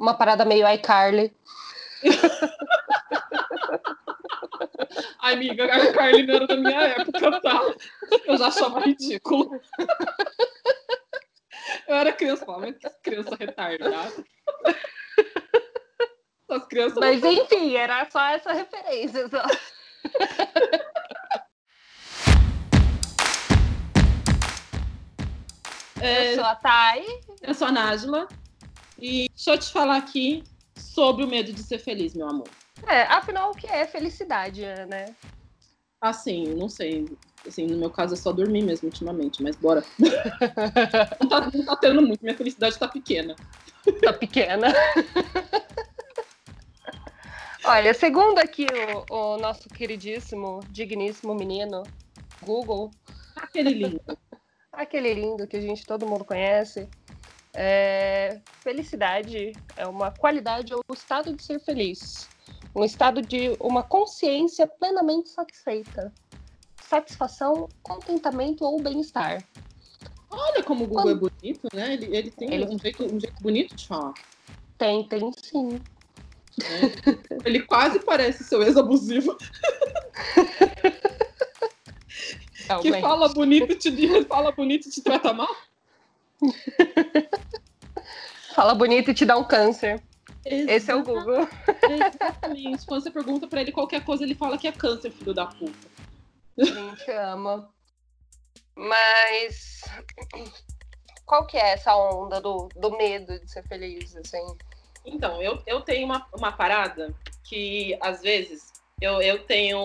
uma parada meio iCarly. Ai, amiga, a iCarly não era da minha época, tá? Eu já achava ridículo. Eu era criança, mas criança retardada. As crianças Mas enfim, era só essa referência. Só. É, Eu sou a Thay. eu sou a Nájila. E deixa eu te falar aqui sobre o medo de ser feliz, meu amor. É, afinal, o que é felicidade, né? Assim, não sei. Assim, no meu caso é só dormir mesmo ultimamente, mas bora. Não tá, não tá tendo muito, minha felicidade tá pequena. Tá pequena. Olha, segundo aqui o, o nosso queridíssimo, digníssimo menino, Google, Aquele lindo. aquele lindo que a gente todo mundo conhece, é, felicidade é uma qualidade ou estado de ser feliz. Um estado de uma consciência plenamente satisfeita. Satisfação, contentamento ou bem-estar. Olha como o Google é bonito, né? Ele, ele tem Ele- Um, jeito, um jeito bonito de falar. Tem, tem sim. né? Ele quase parece seu ex-abusivo, que fala bonito te, fala bonito e te trata mal. Fala bonito e te dá um câncer. Esse é o Google. Exatamente. Quando você pergunta pra ele qualquer coisa, ele fala que é câncer, filho da puta. Gente ama. Mas qual que é essa onda do, do medo de ser feliz, assim? Então, eu, eu tenho uma, uma parada que, às vezes, eu, eu tenho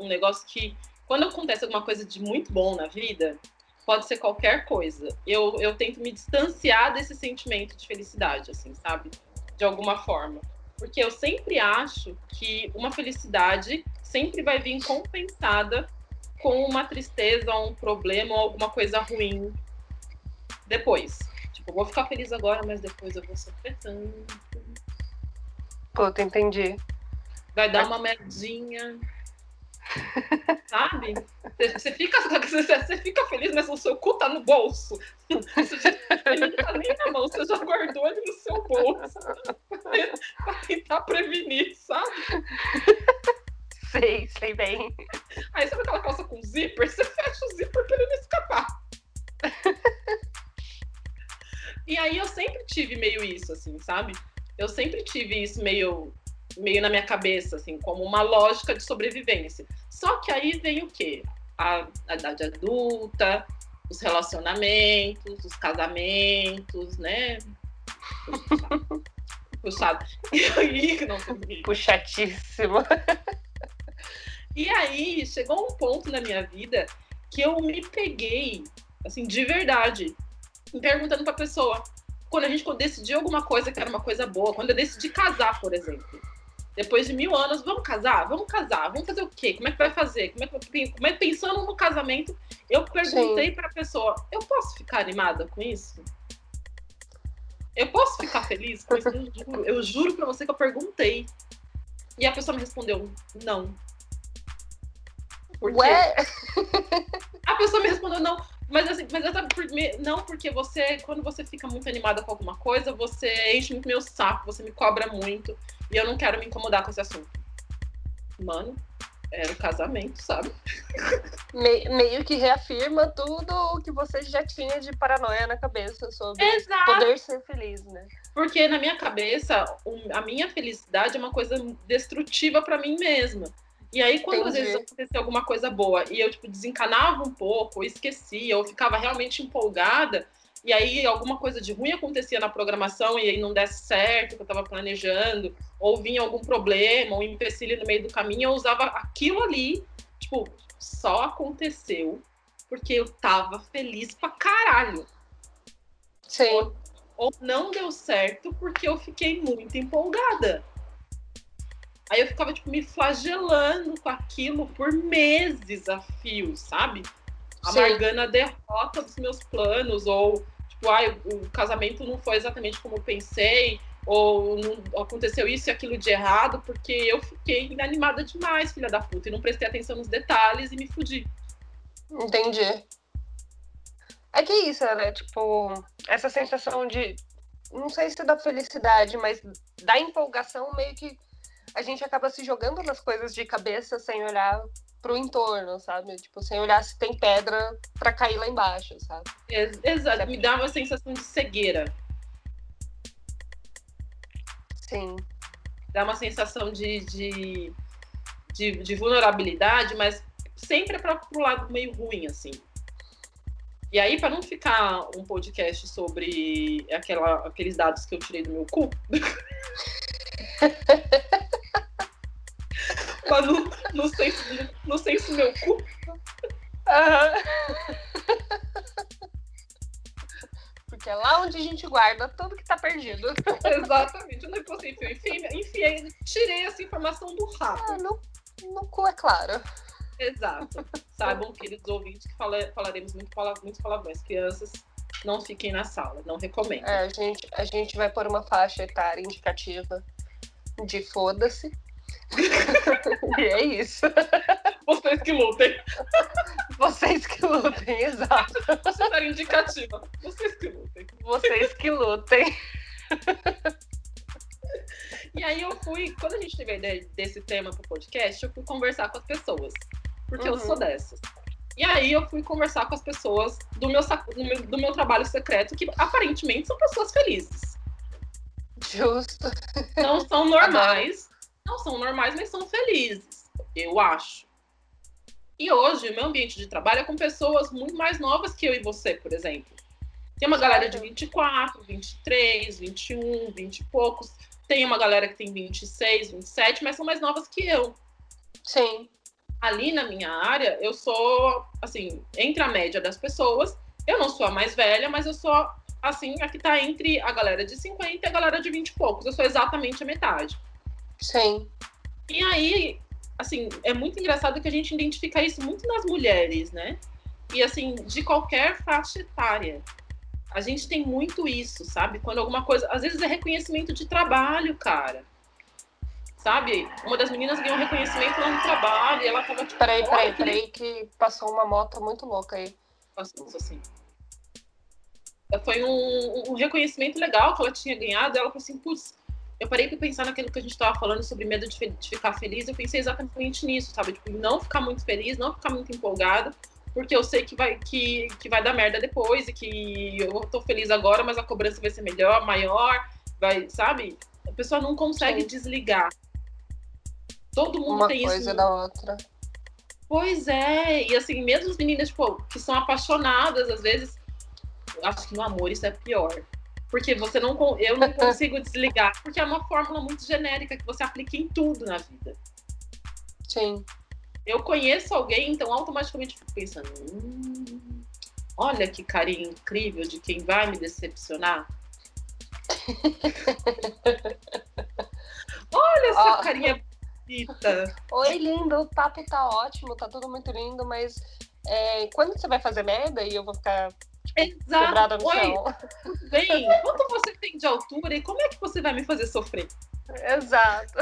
um negócio que, quando acontece alguma coisa de muito bom na vida, pode ser qualquer coisa. Eu, eu tento me distanciar desse sentimento de felicidade, assim, sabe? De alguma forma. Porque eu sempre acho que uma felicidade sempre vai vir compensada com uma tristeza, ou um problema, ou alguma coisa ruim depois. Tipo, eu vou ficar feliz agora, mas depois eu vou sofrer tanto. Puta, entendi. vai dar uma merdinha. Sabe? Você- fica, você fica feliz, mas o seu cu tá no bolso. Ele não tá nem na mão, você já guardou ele no seu bolso. Pra tentar prevenir, sabe? Sei, sei bem. Aí sabe aquela calça com zíper? Você fecha o zíper pra ele não escapar. E aí eu sempre tive meio isso, assim, sabe? Eu sempre tive isso meio, meio na minha cabeça, assim, como uma lógica de sobrevivência. Só que aí vem o quê? A, a idade adulta, os relacionamentos, os casamentos, né? Puxado. Puxado. E aí, não. E aí, chegou um ponto na minha vida que eu me peguei, assim, de verdade, perguntando pra pessoa. Quando a gente decidiu alguma coisa que era uma coisa boa, quando eu decidi casar, por exemplo. Depois de mil anos, vamos casar? Vamos casar. Vamos fazer o quê? Como é que vai fazer? Como é que, como é, pensando no casamento, eu perguntei pra pessoa: eu posso ficar animada com isso? Eu posso ficar feliz com isso? Eu juro, eu juro pra você que eu perguntei. E a pessoa me respondeu: não. Por quê? Ué, A pessoa me respondeu não, mas assim, mas eu por- não porque você, quando você fica muito animada com alguma coisa, você enche muito meu saco, você me cobra muito e eu não quero me incomodar com esse assunto. Mano, era o casamento, sabe? me- meio que reafirma tudo o que você já tinha de paranoia na cabeça sobre Exato. poder ser feliz, né? Porque na minha cabeça, a minha felicidade é uma coisa destrutiva pra mim mesma. E aí, quando às Entendi. vezes acontecia alguma coisa boa e eu, tipo, desencanava um pouco, ou esquecia, ou ficava realmente empolgada, e aí alguma coisa de ruim acontecia na programação e aí não desse certo que eu tava planejando, ou vinha algum problema, um empecilho no meio do caminho, eu usava aquilo ali, tipo, só aconteceu porque eu tava feliz pra caralho Sim. ou não deu certo porque eu fiquei muito empolgada. Aí eu ficava, tipo, me flagelando com aquilo por meses a fio, sabe? Sim. Amargando a derrota dos meus planos, ou, ai, o casamento não foi exatamente como eu pensei, ou aconteceu isso e aquilo de errado, porque eu fiquei inanimada demais, filha da puta, e não prestei atenção nos detalhes e me fudi. Entendi. É que isso, né? Tipo, essa sensação de não sei se da felicidade, mas da empolgação, meio que a gente acaba se jogando nas coisas de cabeça sem olhar pro entorno, sabe? Tipo, sem olhar se tem pedra para cair lá embaixo, sabe? Exato, me dá uma sensação de cegueira. Sim. Dá uma sensação de, de, de, de vulnerabilidade, mas sempre é para o lado meio ruim, assim. E aí, para não ficar um podcast sobre aquela, aqueles dados que eu tirei do meu cu, no, no, senso, no senso meu cu. Uhum. Porque é lá onde a gente guarda tudo que tá perdido. Exatamente. Onde você enfiou? Enfiei, enfiei, tirei essa informação do rabo. Ah, no, no cu, é claro. Exato. Saibam, queridos ouvintes, que fala, falaremos muito, muitos palavrões. Crianças, não fiquem na sala, não recomendo. É, a gente, a gente vai pôr uma faixa etária indicativa de foda-se. e é isso. Vocês que lutem. Vocês que lutem, exato. Você tá indicativa. Vocês que lutem. Vocês que lutem. E aí eu fui, quando a gente teve a ideia desse tema pro podcast, eu fui conversar com as pessoas porque uhum. eu sou dessas. E aí eu fui conversar com as pessoas do meu, do meu, do meu trabalho secreto, que aparentemente são pessoas felizes. Justo. Não são normais. Não são normais, mas são felizes. Eu acho. E hoje, o meu ambiente de trabalho é com pessoas muito mais novas que eu e você, por exemplo. Tem uma galera de 24, 23, 21, 20 e poucos. Tem uma galera que tem 26, 27, mas são mais novas que eu. Sim ali na minha área, eu sou, assim, entre a média das pessoas. Eu não sou a mais velha, mas eu sou, assim, a que tá entre a galera de 50 e a galera de 20 e poucos. Eu sou exatamente a metade. Sim. E aí, assim, é muito engraçado que a gente identifica isso muito nas mulheres, né? E, assim, de qualquer faixa etária. A gente tem muito isso, sabe? Quando alguma coisa. Às vezes é reconhecimento de trabalho, cara sabe? Uma das meninas ganhou reconhecimento lá no trabalho e ela tava tipo. Peraí, peraí, peraí, que passou uma moto muito louca aí. Passou, assim. Foi um, um, reconhecimento legal que ela tinha ganhado. ela falou assim: putz, eu parei para pensar naquilo que a gente estava falando sobre medo de, de, ficar feliz. Eu pensei exatamente nisso, sabe? Tipo, não ficar muito feliz, não ficar muito empolgada, porque eu sei que vai, que, que vai dar merda depois e que eu tô feliz agora, mas a cobrança vai ser melhor, maior, vai, sabe? A pessoa não consegue Sim. desligar. Todo mundo Uma tem isso. Uma coisa da outra. Pois é, e assim, mesmo as meninas, tipo, que são apaixonadas, às vezes, acho que no amor isso é pior. Porque você não, eu não consigo desligar, porque é uma fórmula muito genérica que você aplica em tudo na vida. Sim. Eu conheço alguém, então automaticamente fico pensando, hum, olha que carinho incrível de quem vai me decepcionar. olha essa oh. carinha Rita. Oi, lindo, o papo tá ótimo, tá tudo muito lindo, mas é, quando você vai fazer merda e eu vou ficar quebrada no Oi, chão? Bem, quanto você tem de altura e como é que você vai me fazer sofrer? Exato.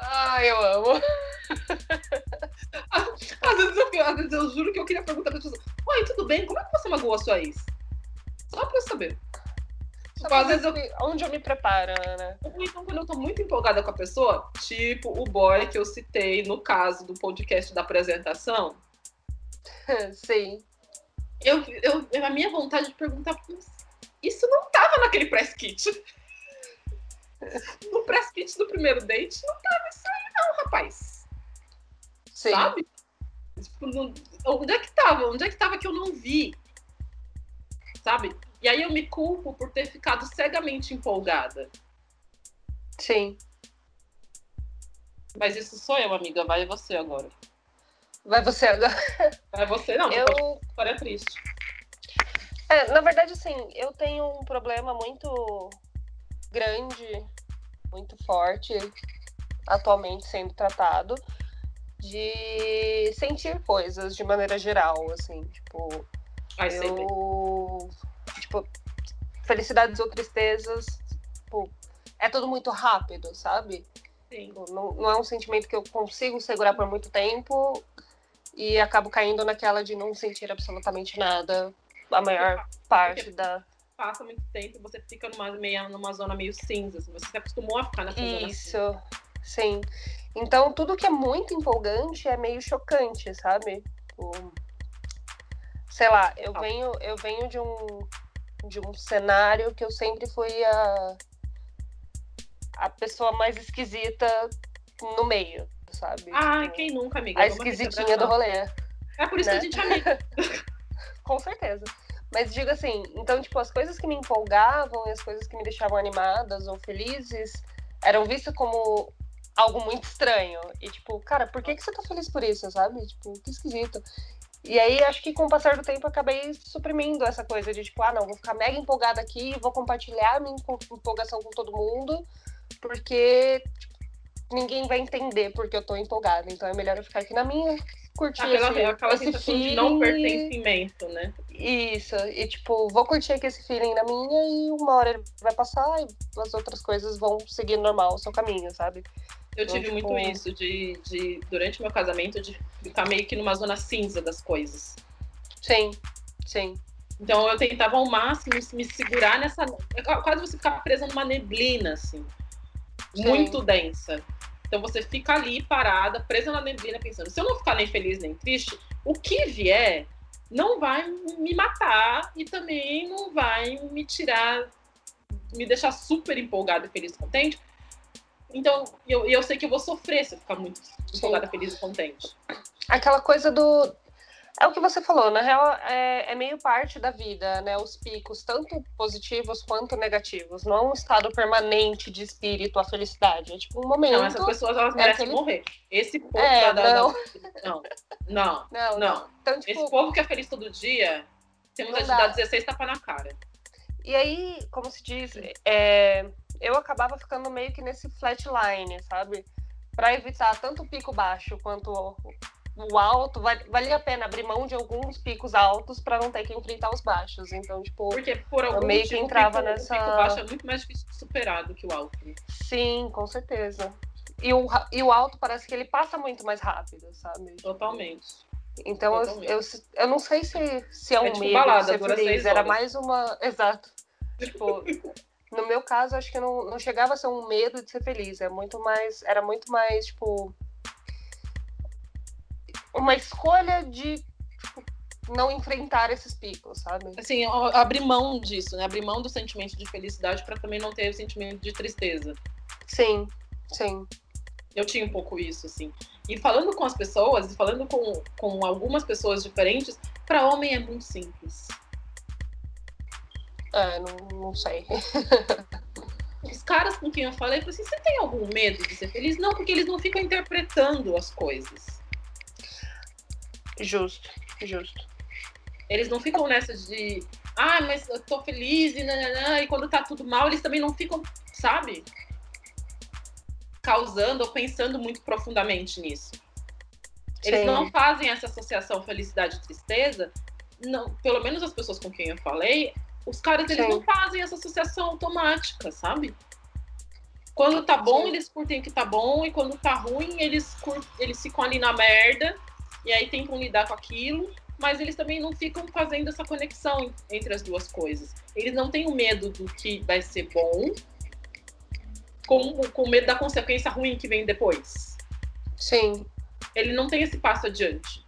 Ai, eu amo. Às vezes, eu, às vezes eu juro que eu queria perguntar pra pessoa: Oi, tudo bem? Como é que você magoou a sua ex? Só pra eu saber. Tipo, às vezes eu... onde eu me preparo, né? Então, quando eu tô muito empolgada com a pessoa, tipo o boy que eu citei no caso do podcast da apresentação. Sim. Eu, eu, a minha vontade de perguntar, isso não tava naquele press kit. No press kit do primeiro date, não tava isso aí, não, rapaz. Sim. Sabe? Tipo, no, onde é que tava? Onde é que tava que eu não vi? Sabe? E aí eu me culpo por ter ficado cegamente empolgada. Sim. Mas isso sou eu, amiga. Vai você agora. Vai você agora. Vai você, não. Eu... Pode... História triste. É, na verdade, assim, eu tenho um problema muito grande, muito forte, atualmente sendo tratado, de sentir coisas de maneira geral, assim, tipo. Ai, eu sempre tipo, felicidades ou tristezas, tipo, é tudo muito rápido, sabe? Sim. Tipo, não, não é um sentimento que eu consigo segurar por muito tempo e acabo caindo naquela de não sentir absolutamente nada a maior parte da. Passa muito tempo, você fica numa, meia, numa zona meio cinza, assim, você se acostumou a ficar nessa Isso, zona cinza. sim. Então, tudo que é muito empolgante é meio chocante, sabe? O... Sei lá, eu venho, eu venho de um, de um cenário que eu sempre fui a, a pessoa mais esquisita no meio, sabe? Ah, Tipo, quem nunca, amiga? a esquisitinha do rolê. É por isso né? que a gente é amiga. Com certeza. Mas digo assim, então, tipo, as coisas que me empolgavam e as coisas que me deixavam animadas ou felizes eram vistas como algo muito estranho. E, tipo, cara, por que, que você tá feliz por isso, sabe? Tipo, que esquisito. E aí, acho que com o passar do tempo, eu acabei suprimindo essa coisa de, tipo, ah, não, vou ficar mega empolgada aqui, vou compartilhar minha empo- empolgação com todo mundo, porque tipo, ninguém vai entender porque eu tô empolgada. Então é melhor eu ficar aqui na minha, curtir Aquela, esse, aquela esse sensação feeling. de não pertencimento, né? isso, e tipo, vou curtir aqui esse feeling na minha e uma hora ele vai passar e as outras coisas vão seguir normal o seu caminho, sabe? Eu Então, tive tipo- muito isso de, de, durante meu casamento, de ficar meio que numa zona cinza das coisas. Sim, sim. Então eu tentava ao máximo me segurar nessa. é Quase você ficar presa numa neblina, assim. Sim. Muito densa. Então você fica ali parada, presa na neblina, pensando: se eu não ficar nem feliz nem triste, o que vier não vai me matar e também não vai me tirar, me deixar super empolgada, e feliz contente. Então, eu, eu sei que eu vou sofrer se eu ficar muito empolgada, feliz e contente. Aquela coisa do. É o que você falou, na real é, é meio parte da vida, né? Os picos, tanto positivos quanto negativos. Não é um estado permanente de espírito, a felicidade. É tipo um momento. Não, essas pessoas elas merecem aquele- morrer. Esse povo É, da, não. da- Não, não, Não, não. Então, tipo, Esse povo que é feliz todo dia, temos a de dar 16 tapa na cara. E aí, como se diz, é, eu acabava ficando meio que nesse flatline, sabe? Pra evitar tanto o pico baixo quanto o, alto, val- valia a pena abrir mão de alguns picos altos pra não ter que enfrentar os baixos. Então, tipo, Porque por algum meio que entrava pico, nessa- o pico baixo é muito mais difícil de superar do que o alto. sim, com certeza. E o, e o alto parece que ele passa muito mais rápido, sabe? Totalmente. Então, eu, Totalmente. eu, eu não sei se, se é um É tipo medo balada, ser dura feliz. Era mais uma. Exato. Tipo, no meu caso, acho que não, não chegava a ser um medo de ser feliz. É muito mais. Era muito mais, tipo. Uma escolha de tipo, não enfrentar esses picos, sabe? Assim, abrir mão disso, né? Abrir mão do sentimento de felicidade para também não ter o sentimento de tristeza. Sim, sim. Eu tinha um pouco isso, assim. E falando com as pessoas, e falando com, com algumas pessoas diferentes, para homem é muito simples. É, não, não sei. Os caras com quem eu falei, eu falei assim, você tem algum medo de ser feliz? Não, porque eles não ficam interpretando as coisas. Justo, justo. Eles não ficam nessa de, ah, mas eu tô feliz e nananã, e quando tá tudo mal, eles também não ficam, sabe? Causando ou pensando muito profundamente nisso. Eles Sim. não fazem essa associação felicidade e tristeza. Não, pelo menos as pessoas com quem eu falei, os caras eles Sim. não fazem essa associação automática, sabe? Quando tá bom, Sim. eles curtem que tá bom, e quando tá ruim, eles, cur... eles ficam ali na merda, e aí tentam lidar com aquilo, mas eles também não ficam fazendo essa conexão entre as duas coisas. Eles não têm o medo do que vai ser bom, com, com medo da consequência ruim que vem depois Sim, ele não tem esse passo adiante.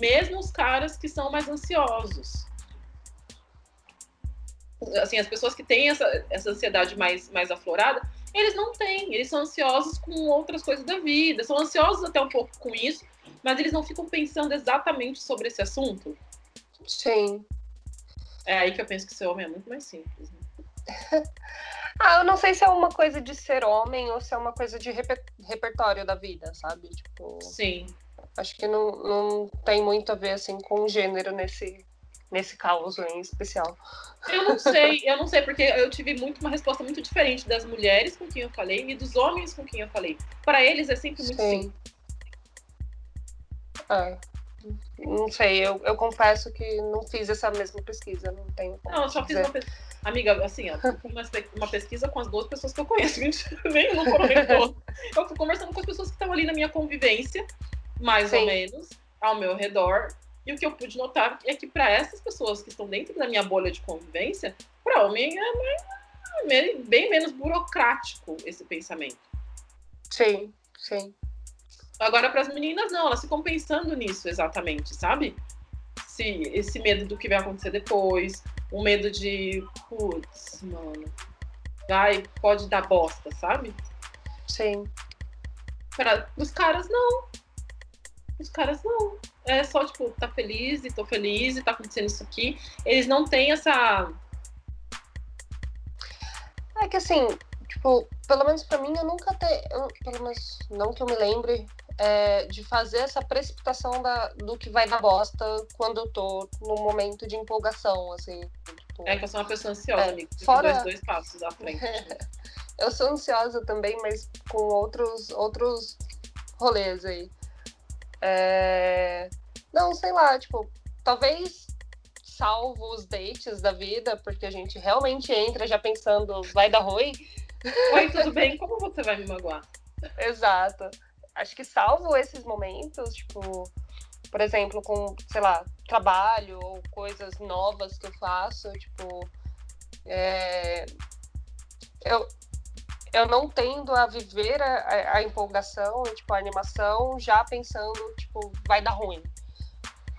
Mesmo os caras que são mais ansiosos. Assim, as pessoas que têm essa, essa ansiedade mais, mais aflorada, eles não têm. Eles são ansiosos com outras coisas da vida. São ansiosos até um pouco com isso, mas eles não ficam pensando exatamente sobre esse assunto. sim. É aí que eu penso que ser homem é muito mais simples. Né? Ah, eu não sei se é uma coisa de ser homem ou se é uma coisa de reper- repertório da vida, sabe? Tipo, Sim. Acho que não, não tem muito a ver assim com gênero nesse nesse caos em especial. Eu não sei, eu não sei, porque eu tive muito uma resposta muito diferente das mulheres com quem eu falei e dos homens com quem eu falei. Para eles é sempre muito simples. É. Não sei, eu, eu confesso que não fiz essa mesma pesquisa, não tenho Não, eu só te fiz dizer. uma pesquisa. Amiga, assim, ó, uma pesquisa com as duas pessoas que eu conheço, nem não foram nem. Eu fui conversando com as pessoas que estão ali na minha convivência, mais Sim. ou menos, ao meu redor. E o que eu pude notar é que para essas pessoas que estão dentro da minha bolha de convivência, para homem é bem menos burocrático esse pensamento. Sim, sim. Agora, para as meninas, não, elas ficam pensando nisso exatamente, sabe? Se, esse medo do que vai acontecer depois, o medo de, putz, mano, vai, pode dar bosta, sabe? Sim. Para os caras, não. Os caras, não. É só, tipo, tá feliz e tô feliz e tá acontecendo isso aqui. Eles não têm essa. É que assim, tipo, pelo menos para mim, eu nunca tenho. Pelo menos, não que eu me lembre, é, de fazer essa precipitação da, do que vai dar bosta quando eu tô no momento de empolgação, assim. Tipo, é que eu sou uma pessoa ansiosa, é, amigo. Fora... Dois, dois passos à frente. eu sou ansiosa também, mas com outros, outros rolês aí. É... Não, sei lá, tipo, talvez salvo os dates da vida, porque a gente realmente entra já pensando, vai dar ruim. Oi, tudo bem? Como você vai me magoar? Exato acho que salvo esses momentos, tipo, por exemplo, com, sei lá, trabalho ou coisas novas que eu faço, tipo, é, eu, eu não tendo a viver a, a, empolgação, tipo, a animação, já pensando, tipo, vai dar ruim.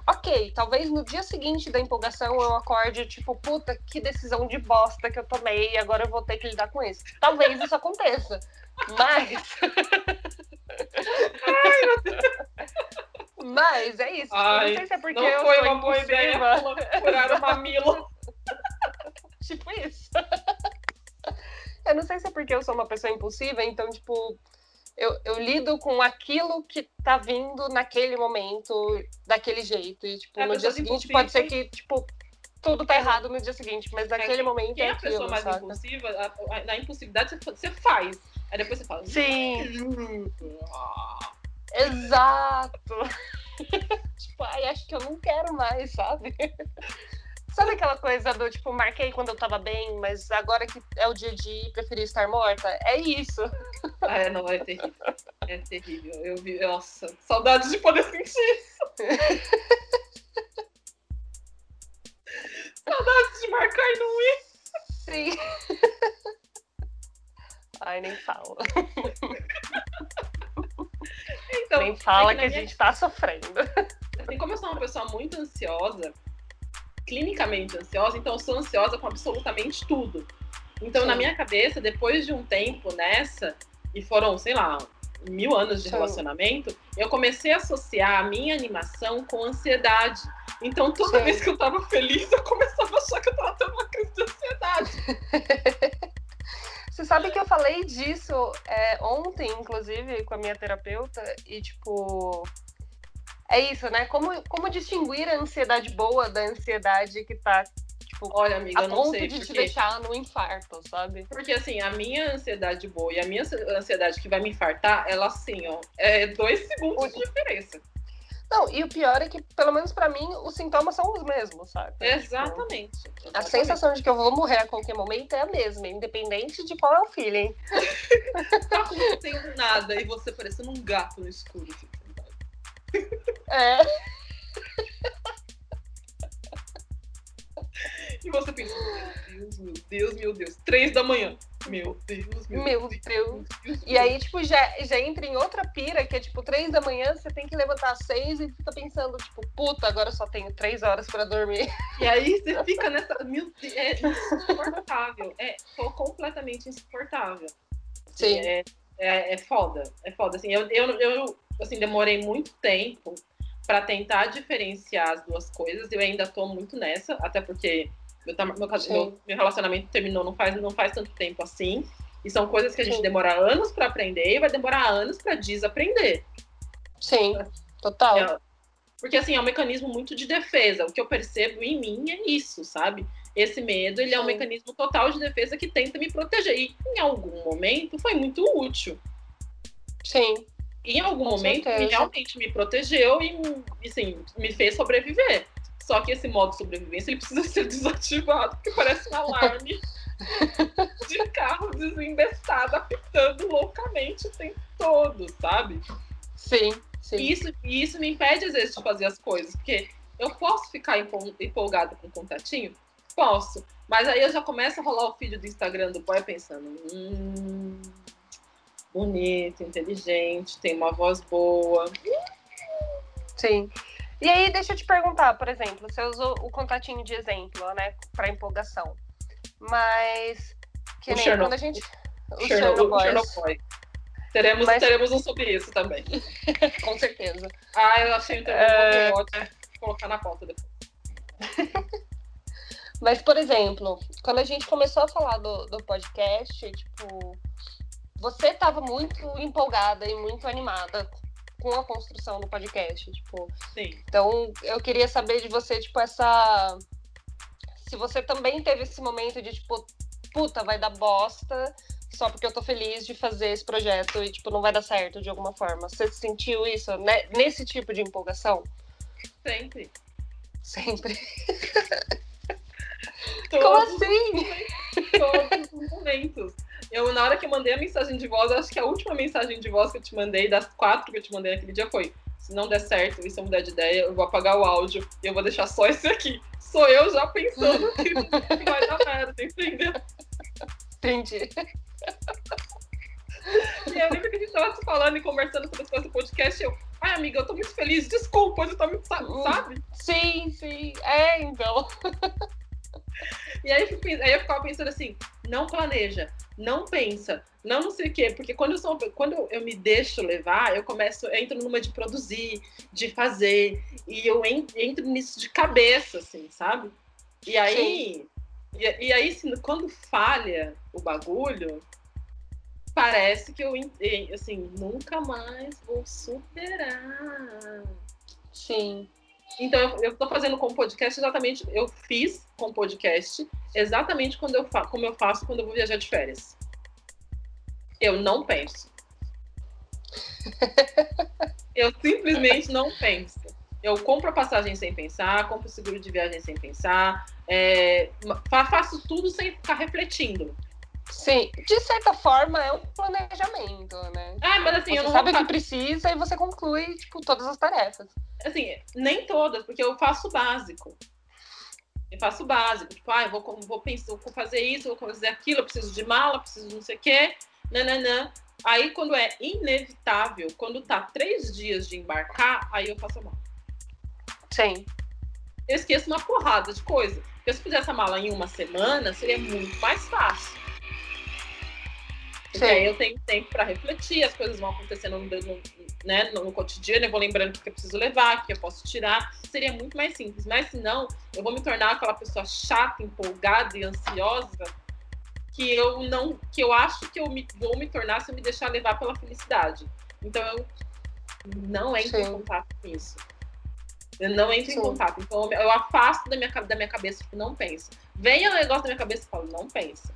Ok, talvez no dia seguinte da empolgação eu acorde, tipo, puta, que decisão de bosta que eu tomei, e agora eu vou ter que lidar com isso. Talvez isso aconteça. Mas. Ai, meu Deus. Mas é isso. Ai, não sei se é porque não eu foi uma boa ideia furar o mamilo. tipo isso. Eu não sei se é porque eu sou uma pessoa impulsiva, então, tipo, eu, eu lido com aquilo que tá vindo naquele momento, daquele jeito. E, tipo, é, no dia seguinte pode ser que, tipo, tudo tá errado no dia seguinte, mas naquele é, momento quem é aquilo, a pessoa mais saca? impulsiva, na impulsividade você faz. Aí depois você fala. Sim. Exato. tipo, ai, acho que eu não quero mais, sabe? Sabe aquela coisa do tipo, marquei quando eu tava bem, mas agora que é o dia de ir, preferi estar morta? É isso. Ah, é, não, é terrível. É terrível. Eu vi, nossa, saudades de poder sentir isso. saudades de marcar e não ir. Sim. Ai, nem fala. Então, nem fala é que, que a minha... gente tá sofrendo. Assim, como eu sou uma pessoa muito ansiosa, clinicamente ansiosa, então eu sou ansiosa com absolutamente tudo. Então, Sim. na minha cabeça, depois de um tempo nessa, e foram, sei lá, mil anos de Sim. relacionamento, eu comecei a associar a minha animação com ansiedade. Então, toda Sim. vez que eu tava feliz, eu começava a achar que eu tava tendo uma crise de ansiedade. Você sabe que eu falei disso é, ontem, inclusive, com a minha terapeuta, e tipo. É isso, né? Como, como distinguir a ansiedade boa da ansiedade que tá tipo, Olha, amiga, a ponto sei, de porque... te deixar no infarto, sabe? Porque assim, a minha ansiedade boa e a minha ansiedade que vai me infartar, ela assim, ó, é dois segundos o... de diferença. Não, e o pior é que, pelo menos para mim, os sintomas são os mesmos, sabe? Exatamente, tipo, A sensação de que eu vou morrer a qualquer momento é a mesma, independente de qual é o feeling. tá acontecendo nada e você parecendo um gato no escuro. Assim, é. E você pensa, meu Deus, meu Deus, meu Deus. Três da manhã. Meu Deus, meu, meu Deus. Deus. Deus. E aí, tipo, já, já entra em outra pira, que é tipo, três da manhã, você tem que levantar às seis e fica pensando, tipo, puta, agora eu só tenho três horas pra dormir. E aí você fica nessa. Meu Deus, é insuportável. É completamente insuportável. Sim. É, é, é foda. É foda. Assim, eu, eu, eu assim, demorei muito tempo para tentar diferenciar as duas coisas. Eu ainda tô muito nessa, até porque meu, meu, meu, meu, relacionamento terminou não faz, não faz tanto tempo assim. E são coisas que a gente Sim. demora anos para aprender e vai demorar anos para desaprender. Sim, total. É, porque assim, é um mecanismo muito de defesa. O que eu percebo em mim é isso, sabe? Esse medo, ele Sim. é um mecanismo total de defesa que tenta me proteger. E em algum momento foi muito útil. Sim. Em algum Com momento, ele realmente me protegeu e, assim, me fez sobreviver Só que esse modo sobrevivência ele precisa ser desativado, porque parece um alarme de carro desembestado, apitando loucamente o tempo todo, sabe? Sim, sim. E isso, e isso me impede, às vezes, de fazer as coisas, porque eu posso ficar empolgada com o contatinho? Posso. Mas aí eu já começo a rolar o feed do Instagram do boy pensando, hum, bonito, inteligente, tem uma voz boa. Sim. E aí, deixa eu te perguntar, por exemplo, você usou o contatinho de exemplo, né, para empolgação. Mas que O nem Chernobyl. quando a gente o Chernobyl. Chernobyl. Teremos, Mas- teremos um sobre isso também. com certeza. Ah, eu achei um É. Vou colocar na pauta depois. Mas, por exemplo, quando a gente começou a falar do, do podcast, tipo, você estava muito empolgada e muito animada com a construção do podcast, tipo, Sim. então eu queria saber de você, tipo, essa se você também teve esse momento de tipo, puta, vai dar bosta, só porque eu tô feliz de fazer esse projeto e tipo não vai dar certo de alguma forma. Você sentiu isso né? nesse tipo de empolgação? Sempre. Sempre. Como assim? todos os momentos. Eu, na hora que eu mandei a mensagem de voz, acho que a última mensagem de voz que eu te mandei, das quatro que eu te mandei naquele dia, foi: se não der certo e se eu mudar de ideia, eu vou apagar o áudio e eu vou deixar só esse aqui. Sou eu já pensando que vai dar merda, entendeu? Entendi. E eu lembro que a gente tava se falando e conversando sobre as coisas do podcast. E eu, ai, amiga, eu tô muito feliz, desculpa, eu tô muito, sa- sabe? Sim, sim. É, então. E aí, aí eu ficava pensando assim, não planeja, não pensa, não não sei o quê, porque quando eu sou quando eu, me deixo levar, eu começo, eu entro numa de produzir, de fazer, e eu en- entro nisso de cabeça, assim, sabe? E aí, e, e aí assim, quando falha o bagulho, parece que eu, assim, nunca mais vou superar. Sim. Então, eu, tô fazendo com o podcast exatamente. Eu fiz com o podcast exatamente quando eu fa como eu faço quando eu vou viajar de férias. Eu não penso. eu simplesmente não penso. Eu compro a passagem sem pensar, compro o seguro de viagem sem pensar, é, fa- faço tudo sem ficar refletindo. Sim. De certa forma, é um planejamento, né? Ah, mas assim, você eu não sabe o que precisa e você conclui, tipo, todas as tarefas. assim, nem todas, porque eu faço o básico. Eu faço o básico, tipo, ah, eu vou, vou pensar, vou fazer isso, vou fazer aquilo, eu preciso de mala, preciso de não sei o quê, nananã. Aí, quando é inevitável, quando tá três dias de embarcar, aí eu faço a mala. Sim. Eu esqueço uma porrada de coisa. Porque se eu fizesse a mala em uma semana, seria muito mais fácil. Porque Sim. aí eu tenho tempo para refletir, as coisas vão acontecendo no, no- né, no, no cotidiano, eu vou lembrando o que eu preciso levar, o que eu posso tirar. Seria muito mais simples. Mas se não, eu vou me tornar aquela pessoa chata, empolgada e ansiosa que eu não, que eu acho que eu me, vou me tornar se eu me deixar levar pela felicidade. Então eu não entro em Sim. contato com isso. Eu não entro em Sim. contato. Então eu afasto da minha, da minha cabeça, tipo, não pensa. Vem o negócio da minha cabeça e falo, não pensa.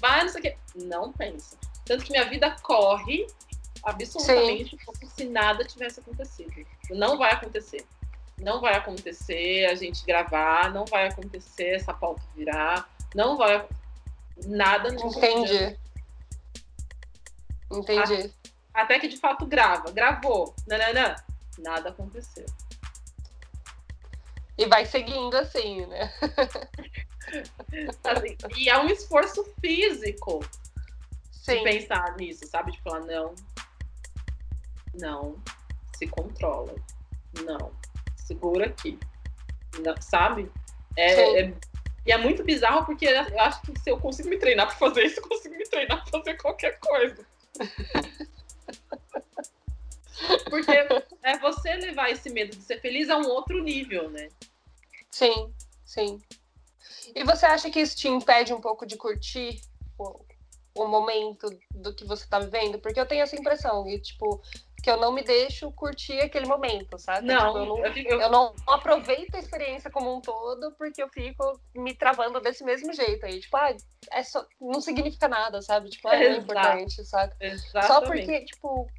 Vai, não sei o quê. Não pensa. Tanto que minha vida corre absolutamente como se nada tivesse acontecido. Não vai acontecer. Não vai acontecer a gente gravar, não vai acontecer essa pauta virar, não vai. Nada no cotidiano. Entendi. Entendi. Até que de fato grava. Gravou. Nananã. Nada aconteceu. E vai seguindo assim, né? Assim, e é um esforço físico de Sim. pensar nisso, sabe? De falar, não, não, se controla, não, segura aqui, não, sabe? É, é- e é muito bizarro porque eu acho que se eu consigo me treinar pra fazer isso, eu consigo me treinar pra fazer qualquer coisa. Porque é você levar esse medo de ser feliz a um outro nível, né? Sim, sim. E você acha que isso te impede um pouco de curtir o, o momento do que você tá vivendo? Porque eu tenho essa impressão, e, tipo, que eu não me deixo curtir aquele momento, sabe? Tipo, eu, Não, não eu, eu- não aproveito a experiência como um todo porque eu fico me travando desse mesmo jeito aí. Tipo, ah, é só, não significa nada, sabe? Tipo, ah, não é Exato. importante, sabe? Só porque, tipo,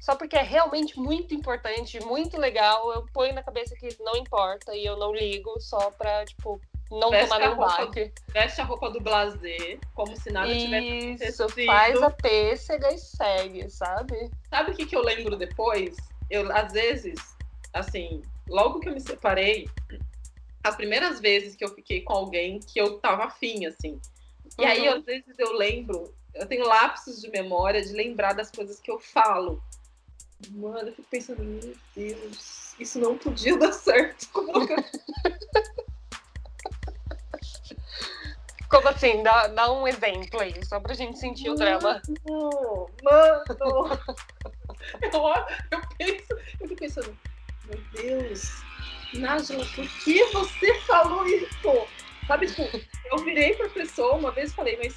só porque é realmente muito importante, muito legal, eu ponho na cabeça que não importa e eu não ligo só pra, tipo, não Veste tomar roupa- baque. Veste a roupa do blazer, como se nada tivesse Isso, acontecido. faz a pêssega e segue, sabe? Sabe o que, que eu lembro depois? Eu, às vezes, assim, logo que eu me separei, as primeiras vezes que eu fiquei com alguém que eu tava afim, assim. E aí, Uhum. às vezes, eu lembro, eu tenho lapsos de memória de lembrar das coisas que eu falo. Mano, eu fico pensando, meu Deus, isso não podia dar certo. Como que eu Como assim? Dá, dá um exemplo aí, só pra gente sentir o drama. Mano, mano. Eu, eu penso, eu fico pensando, meu Deus, Nájila, por que você falou isso? Sabe, tipo, eu virei pra pessoa uma vez e falei, mas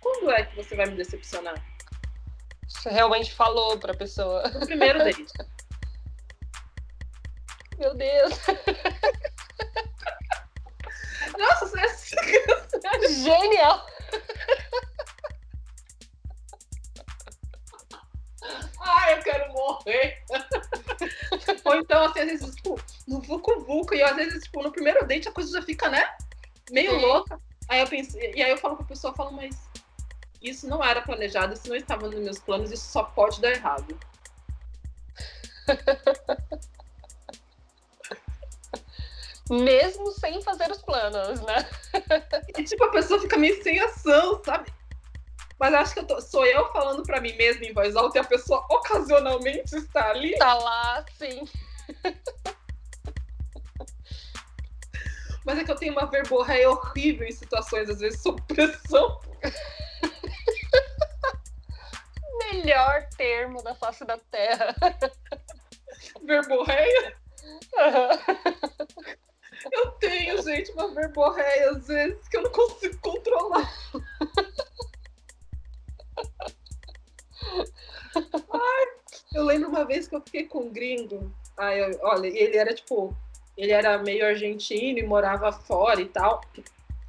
quando é que você vai me decepcionar? Você realmente falou pra pessoa. No primeiro date. Meu Deus, genial! Ai, eu quero morrer. Ou então, assim, às vezes, tipo, no Vucu Vucu, e às vezes, tipo, no primeiro date a coisa já fica, né? Meio Sim. louca. Aí eu pensei, e aí eu falo pra pessoa, eu falo, mas isso não era planejado, isso não estava nos meus planos, isso só pode dar errado. Mesmo sem fazer os planos, né? E tipo, a pessoa fica meio sem ação, sabe? Mas acho que eu tô- sou eu falando pra mim mesma em voz alta e a pessoa ocasionalmente está ali. Tá lá, sim. Mas é que eu tenho uma verborreia horrível em situações, às vezes, sob pressão. Melhor termo da face da Terra. Verborreia? Eu tenho, gente, uma verborreia às vezes que eu não consigo controlar. Ai, eu lembro uma vez que eu fiquei com um gringo. Ai, eu- olha, ele era tipo, ele era meio argentino e morava fora e tal.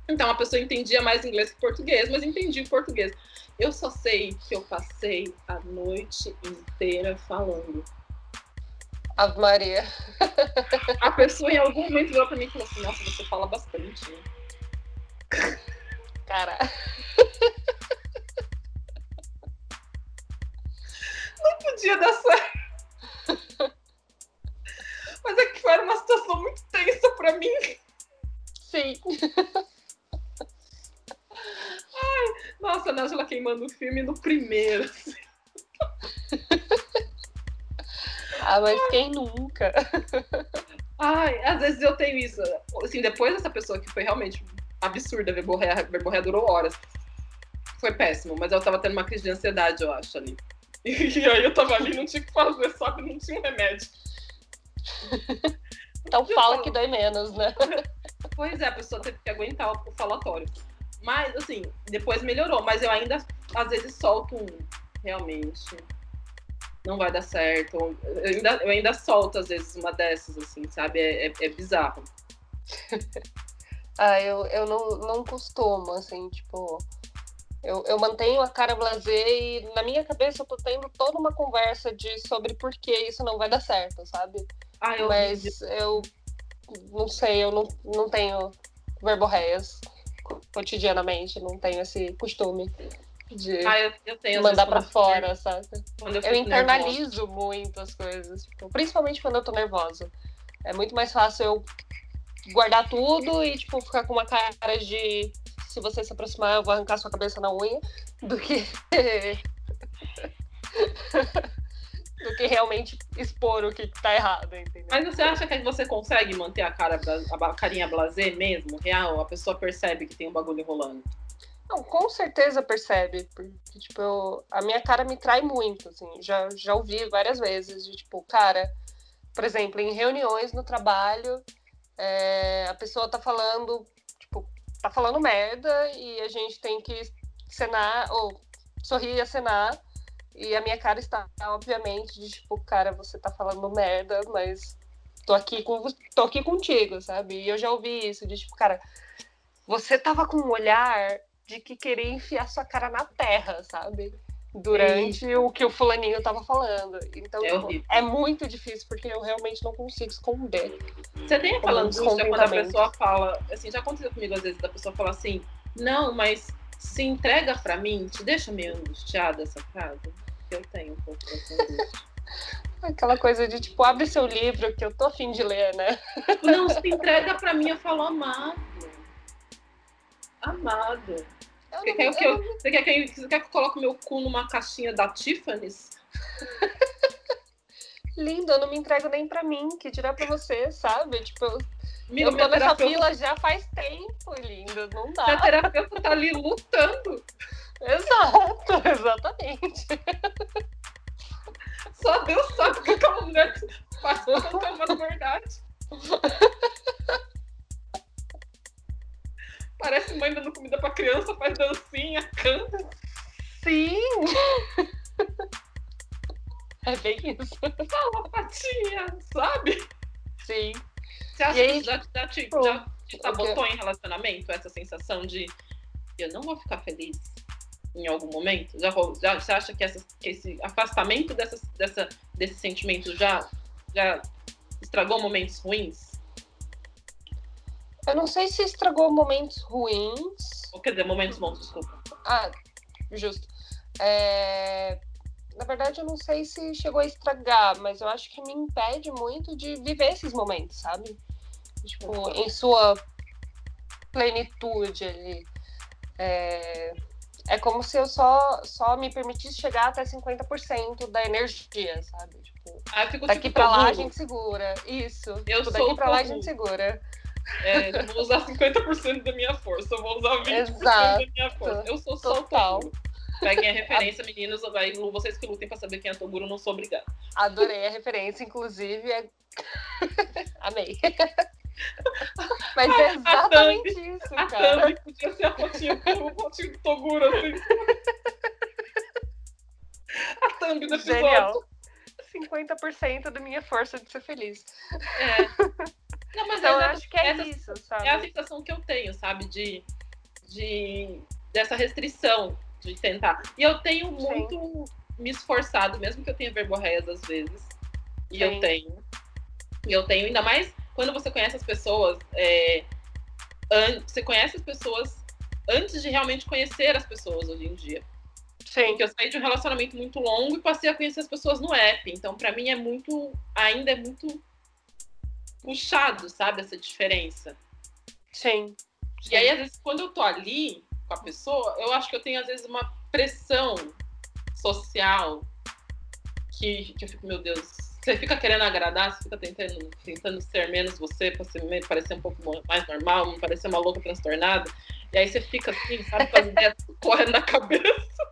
Então a pessoa entendia mais inglês que português, mas entendia o português. Eu só sei que eu passei a noite inteira falando. Ave Maria. A pessoa em algum momento virou pra mim e falou assim: Nossa, você fala bastante. né?" Cara, Podia dar certo. Mas é que foi uma situação muito tensa pra mim. sim. Nossa, a Nájila queimando o filme no primeiro. assim. Ah, mas quem nunca? Ai, às vezes eu tenho isso. Assim, depois dessa pessoa que foi realmente absurda, verborreia, verborreia durou horas. Foi péssimo, mas eu tava tendo uma crise de ansiedade, eu acho, ali. E aí eu tava ali, não tinha o que fazer, sabe? Não tinha um remédio. Então fala que dói menos, né? Pois é, a pessoa teve que aguentar o falatório. Mas, assim, depois melhorou. Mas eu ainda, às vezes, solto um. Realmente. Não vai dar certo. Eu ainda, eu ainda solto, às vezes, uma dessas, assim, sabe? É, é, é bizarro. Ah, eu, eu não, não costumo, assim, tipo. Eu, eu mantenho a cara blasé e na minha cabeça eu tô tendo toda uma conversa de sobre por que isso não vai dar certo, sabe? Ah, eu Mas eu não sei, eu não, não tenho verborreias cotidianamente, não tenho esse costume de Ah, eu, eu tenho. mandar pra quando- fora, sabe? Quando Eu fico nervosa. internalizo muito as coisas, tipo, principalmente quando eu tô nervosa. É muito mais fácil eu guardar tudo e, tipo, ficar com uma cara de se você se aproximar, eu vou arrancar sua cabeça na unha, do que. do que realmente expor o que tá errado, entendeu? Mas você acha que você consegue manter a cara, a carinha blasé mesmo, real? A pessoa percebe que tem um bagulho rolando. Não, com certeza percebe, porque, tipo, eu- a minha cara me trai muito, assim, já, já ouvi várias vezes, de, tipo, cara, por exemplo, em reuniões no trabalho, é, a pessoa tá falando, tipo, tá falando merda e a gente tem que cenar, ou sorrir e acenar, e a minha cara está, obviamente, de, tipo, cara, você tá falando merda, mas tô aqui, com, tô aqui contigo, sabe? E eu já ouvi isso, de, tipo, cara, você tava com um olhar de que querer enfiar sua cara na terra, sabe? durante o que o fulaninho tava falando. Então, É tipo, é muito difícil, porque eu realmente não consigo esconder. Você tem aquela angústia quando a pessoa fala, assim, já aconteceu comigo às vezes, da pessoa falar assim, não, mas se entrega pra mim, te deixa meio angustiada essa frase? Eu tenho um pouco dessa angústia. Aquela coisa de, tipo, abre seu livro que eu tô afim de ler, né? não, se entrega pra mim, eu falo amado. Amado. Eu Você não- quer, que eu eu, você, quer que eu, você quer que eu coloque meu cu numa caixinha da Tiffany's? Lindo, eu não me entrego nem pra mim, que dirá pra você, sabe? Tipo, eu, Amiga, eu tô minha nessa terapeuta, fila já faz tempo, lindo, não minha dá. terapeuta tá ali lutando. Exato, exatamente. Só Deus sabe o que aquela mulher faz pra contar uma verdade. Parece mãe dando comida pra criança, faz dancinha, canta. Sim! É bem isso. Fala, patinha, sabe? Sim. Você acha aí, que já, já te, pô, já te sabotou em relacionamento essa sensação de eu não vou ficar feliz em algum momento? Já, já- você acha que, essa- que esse afastamento dessas, dessa, desse sentimento já, já estragou momentos ruins? Eu não sei se estragou momentos ruins. Ou quer dizer, momentos bons, desculpa. Ah, justo. É, Na verdade, eu não sei se chegou a estragar, mas eu acho que me impede muito de viver esses momentos, sabe? Tipo, em sua plenitude ali. É, é como se eu só, só me permitisse chegar até 50% da energia, sabe? Tipo, Ah, daqui tipo pra lá a gente segura. Isso. Eu Tipo, sou daqui pra lá a gente segura. É, vou usar 50% da minha força, eu vou usar 20% Exato. da minha força. Eu sou só Total. o Toguro. Peguem a referência, meninos, vai, vocês que lutem pra saber quem é Toguro, não sou obrigada. Adorei a referência, inclusive. É... Amei. Mas é exatamente isso, A cara. Thumb podia ser a fotinha, o fotinho do Toguro, assim. A thumb do episódio. Genial. 50% da minha força de ser feliz. É. Não, mas Então, eu é, acho que é essa- isso, é a sabe? sensação que eu tenho, sabe? De, de dessa restrição de tentar. E eu tenho muito me esforçado, mesmo que eu tenha verborreias às vezes. E eu Sim. tenho. E eu tenho, ainda mais quando você conhece as pessoas. é, você conhece as pessoas antes de realmente conhecer as pessoas hoje em dia. Sim, Porque eu saí de um relacionamento muito longo e passei a conhecer as pessoas no app. Então, pra mim, é muito. Ainda é muito puxado, sabe? Essa diferença. sim. E aí, às vezes, quando eu tô ali com a pessoa, eu acho que eu tenho, às vezes, uma pressão social que, que eu fico, meu Deus. Você fica querendo agradar, você fica tentando, tentando ser menos você, pra ser, parecer um pouco mais normal, não parecer uma louca transtornada. E aí você fica assim, sabe, com as ideias correndo na cabeça.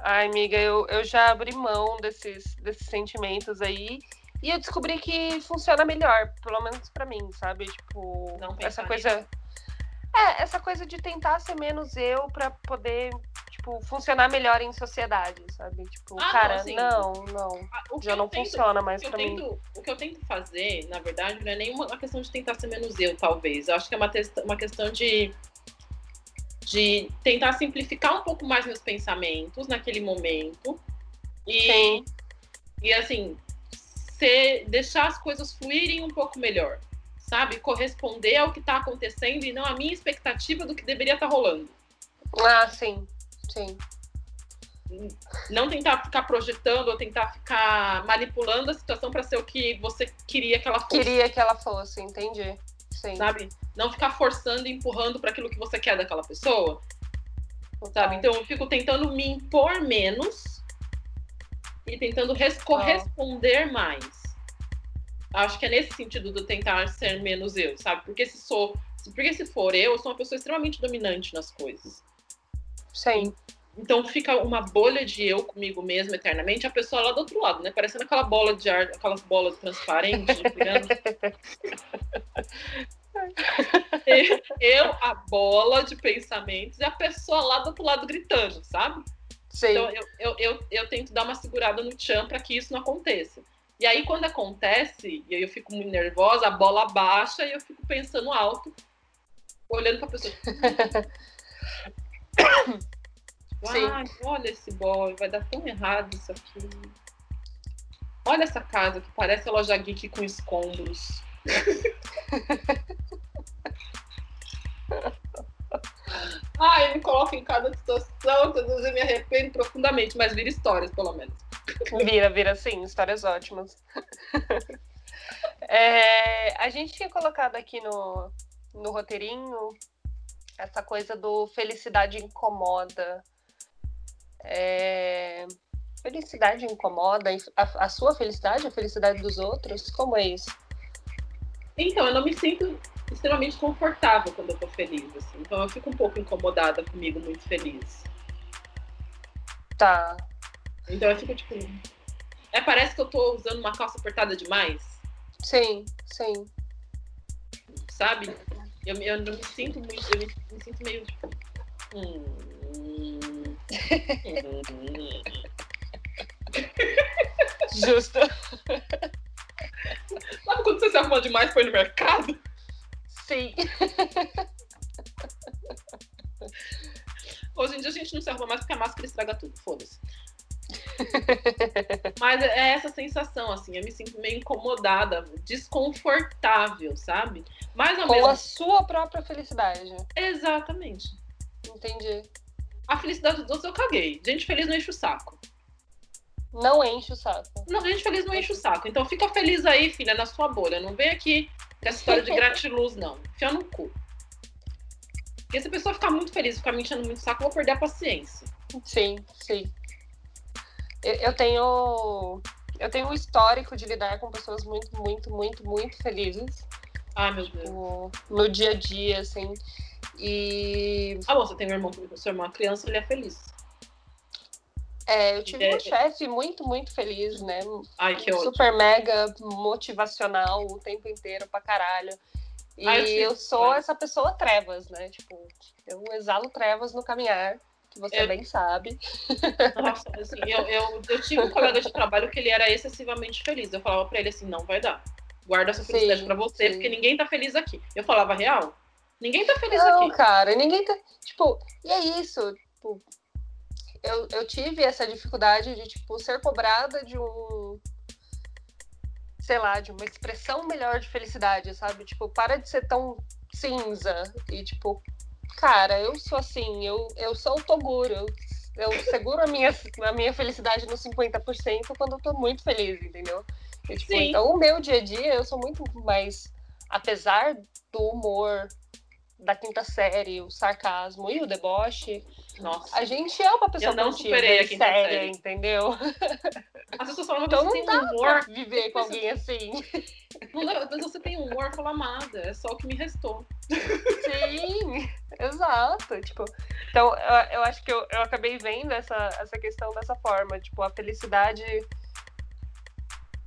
Ai, amiga, eu, eu já abri mão desses, desses sentimentos aí. E eu descobri que funciona melhor, pelo menos pra mim, sabe? Tipo, Não essa coisa. É, essa coisa de tentar ser menos eu pra poder, tipo, funcionar melhor em sociedade, sabe? Tipo, Ah, não, cara, assim, não, não. Ah, o que Já não tento- funciona mais pra mim. tento, o que eu tento fazer, na verdade, não é nem uma uma questão de tentar ser menos eu, talvez. Eu acho que é uma, uma questão de, de tentar simplificar um pouco mais meus pensamentos naquele momento. E, Sim. e assim, ser, deixar as coisas fluírem um pouco melhor. Sabe? Corresponder ao que está acontecendo e não à minha expectativa do que deveria estar rolando. Ah, sim. Sim. Não tentar ficar projetando ou tentar ficar manipulando a situação para ser o que você queria que ela fosse. Queria que ela fosse, entendi. Sim. sabe? Não ficar forçando e empurrando para aquilo que você quer daquela pessoa, sabe? Então eu fico tentando me impor menos e tentando res- corresponder mais. Acho que é nesse sentido do tentar ser menos eu, sabe? Porque se sou, porque se for eu, eu sou uma pessoa extremamente dominante nas coisas. Sim. Então fica uma bolha de eu comigo mesmo eternamente, a pessoa lá do outro lado, né? Parecendo aquela bola de ar, aquelas bolas transparentes eu, a bola de pensamentos, e a pessoa lá do outro lado gritando, sabe? Sim. Então eu, eu, eu, eu tento dar uma segurada no tchan para que isso não aconteça. E aí, quando acontece, e aí eu fico muito nervosa, a bola baixa e eu fico pensando alto, olhando pra pessoa. Ai, olha esse boy, vai dar tão errado isso aqui. Olha essa casa que parece a loja geek com escombros. Ai, me coloca em cada situação, vezes eu me arrependo profundamente, mas vira histórias, pelo menos. Vira, vira sim, histórias ótimas. É, a gente tinha colocado aqui no, no roteirinho essa coisa do felicidade incomoda. É, felicidade incomoda? A, a, sua felicidade, a felicidade dos outros? Como é isso? Então, eu não me sinto extremamente confortável quando eu tô feliz, assim. Então eu fico um pouco incomodada comigo, muito feliz. Tá. Então eu fico tipo. É, parece que eu tô usando uma calça apertada demais. Sim, sim. Sabe? Eu, eu não me sinto muito. Eu me, me sinto meio tipo. Hum, hum, Justo. Sabe quando você se arruma demais ir no mercado? Sim. Hoje em dia a gente não se arruma mais porque a máscara estraga tudo, foda-se. Mas é essa sensação, assim, eu me sinto meio incomodada, desconfortável, sabe? Mas Com mesmo... a sua própria felicidade. Exatamente. Entendi. A felicidade dos outros eu caguei. Gente feliz não enche o saco. Não enche o saco. Não, gente feliz não enche o saco. Então fica feliz aí, filha, na sua bolha. Não vem aqui com essa história de gratiluz, não. Enfia no cu. Porque se a pessoa ficar muito feliz, ficar me enchendo muito saco, eu vou perder a paciência. Sim, sim. Eu, eu tenho. Eu tenho um histórico de lidar com pessoas muito, muito, muito, muito felizes. Ai, meu Deus. No, no dia a dia, assim. E. Ah, bom, você tem um irmão, seu irmão, criança, ele é feliz. É, eu tive é, um chefe muito, muito feliz, né? Ai, que Super ótimo. mega motivacional o tempo inteiro pra caralho. E Ai, eu, eu sou essa pessoa trevas, né? Tipo, eu exalo trevas no caminhar, que você eu... bem sabe. Nossa, assim, eu, eu, eu tive um colega de trabalho que ele era excessivamente feliz. Eu falava pra ele assim, não vai dar. Guarda essa felicidade sim, pra você, sim. porque ninguém tá feliz aqui. Eu falava real. Ninguém tá feliz não, aqui. Não, cara, ninguém tá. Tipo, e é isso. Tipo, eu, eu tive essa dificuldade de, tipo, ser cobrada de um. Sei lá, de uma expressão melhor de felicidade, sabe? Tipo, para de ser tão cinza. E, tipo, cara, eu sou assim, eu, eu sou o Toguro. Eu, eu seguro a minha, a minha felicidade no 50% quando eu tô muito feliz, entendeu? E, tipo, então, o meu dia a dia, eu sou muito mais. Apesar do humor da quinta série, o sarcasmo e o deboche, nossa. A gente é uma pessoa eu não superei a séria, série. entendeu? As pessoas falam, então você não tem humor. Pra viver com alguém assim. Não, mas você tem humor, fala amada, é só o que me restou. Sim, exato. Tipo, então eu, eu acho que eu, eu acabei vendo essa, essa questão dessa forma. Tipo, a felicidade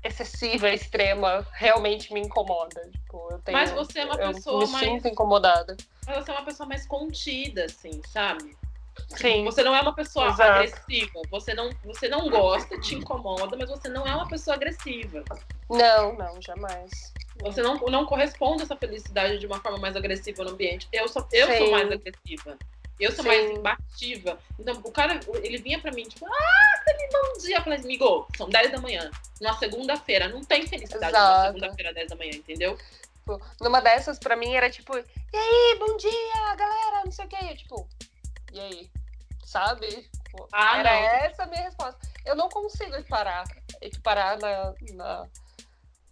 excessiva, extrema, realmente me incomoda. Tipo, eu tenho, mas você é uma pessoa me mais. Sinto incomodada. Mas você é uma pessoa mais contida, assim, sabe? Sim. Você não é uma pessoa Exato. agressiva. Você não, você não gosta, te incomoda, mas você não é uma pessoa agressiva. Não, não, jamais. Você não, não corresponde a essa felicidade de uma forma mais agressiva no ambiente. Eu sou, eu sou mais agressiva. Eu sou Sim. mais imbatível. Então, o cara, ele vinha pra mim, tipo, ah, feliz bom dia. Eu falei, amigo, são 10 da manhã. Numa segunda-feira. Não tem felicidade Exato. numa segunda-feira, 10 da manhã, entendeu? Tipo, numa dessas, pra mim, era tipo, e aí, bom dia, galera, não sei o que. Tipo, e aí? Sabe? Ah, Era não. essa a minha resposta. Eu não consigo equiparar, equiparar na, na,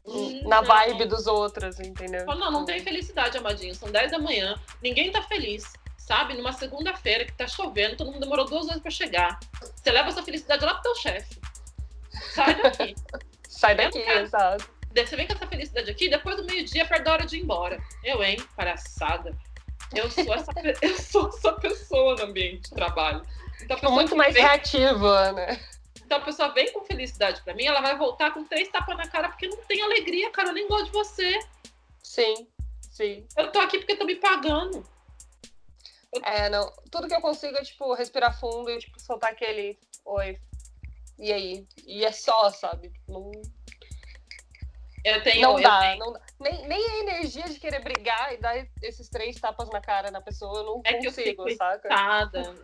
hum, na vibe dos outros, entendeu? Não, não, não tem felicidade, amadinho. São 10 da manhã, ninguém tá feliz. Sabe? Numa segunda-feira que tá chovendo, todo mundo demorou duas horas pra chegar. Você leva essa felicidade lá pro teu chefe. Sai daqui. Sai daqui, exato. Você vem com essa felicidade aqui, depois do meio-dia, perto da hora de ir embora. Eu, hein? Palhaçada. Eu sou essa, eu sou essa pessoa no ambiente de trabalho. Então, tipo, muito mais vem... reativa, né? Então a pessoa vem com felicidade para mim, ela vai voltar com três tapas na cara porque não tem alegria, cara. Eu nem gosto de você. Sim, sim. Eu tô aqui porque tô me pagando. É, não. Tudo que eu consigo é, tipo, respirar fundo e, tipo, soltar aquele oi. E aí? E é só, sabe? Não... Eu tenho. não eu dá, tenho. não dá. Nem, nem a energia de querer brigar e dar esses três tapas na cara na pessoa, eu não É que eu consigo, saca? irritada.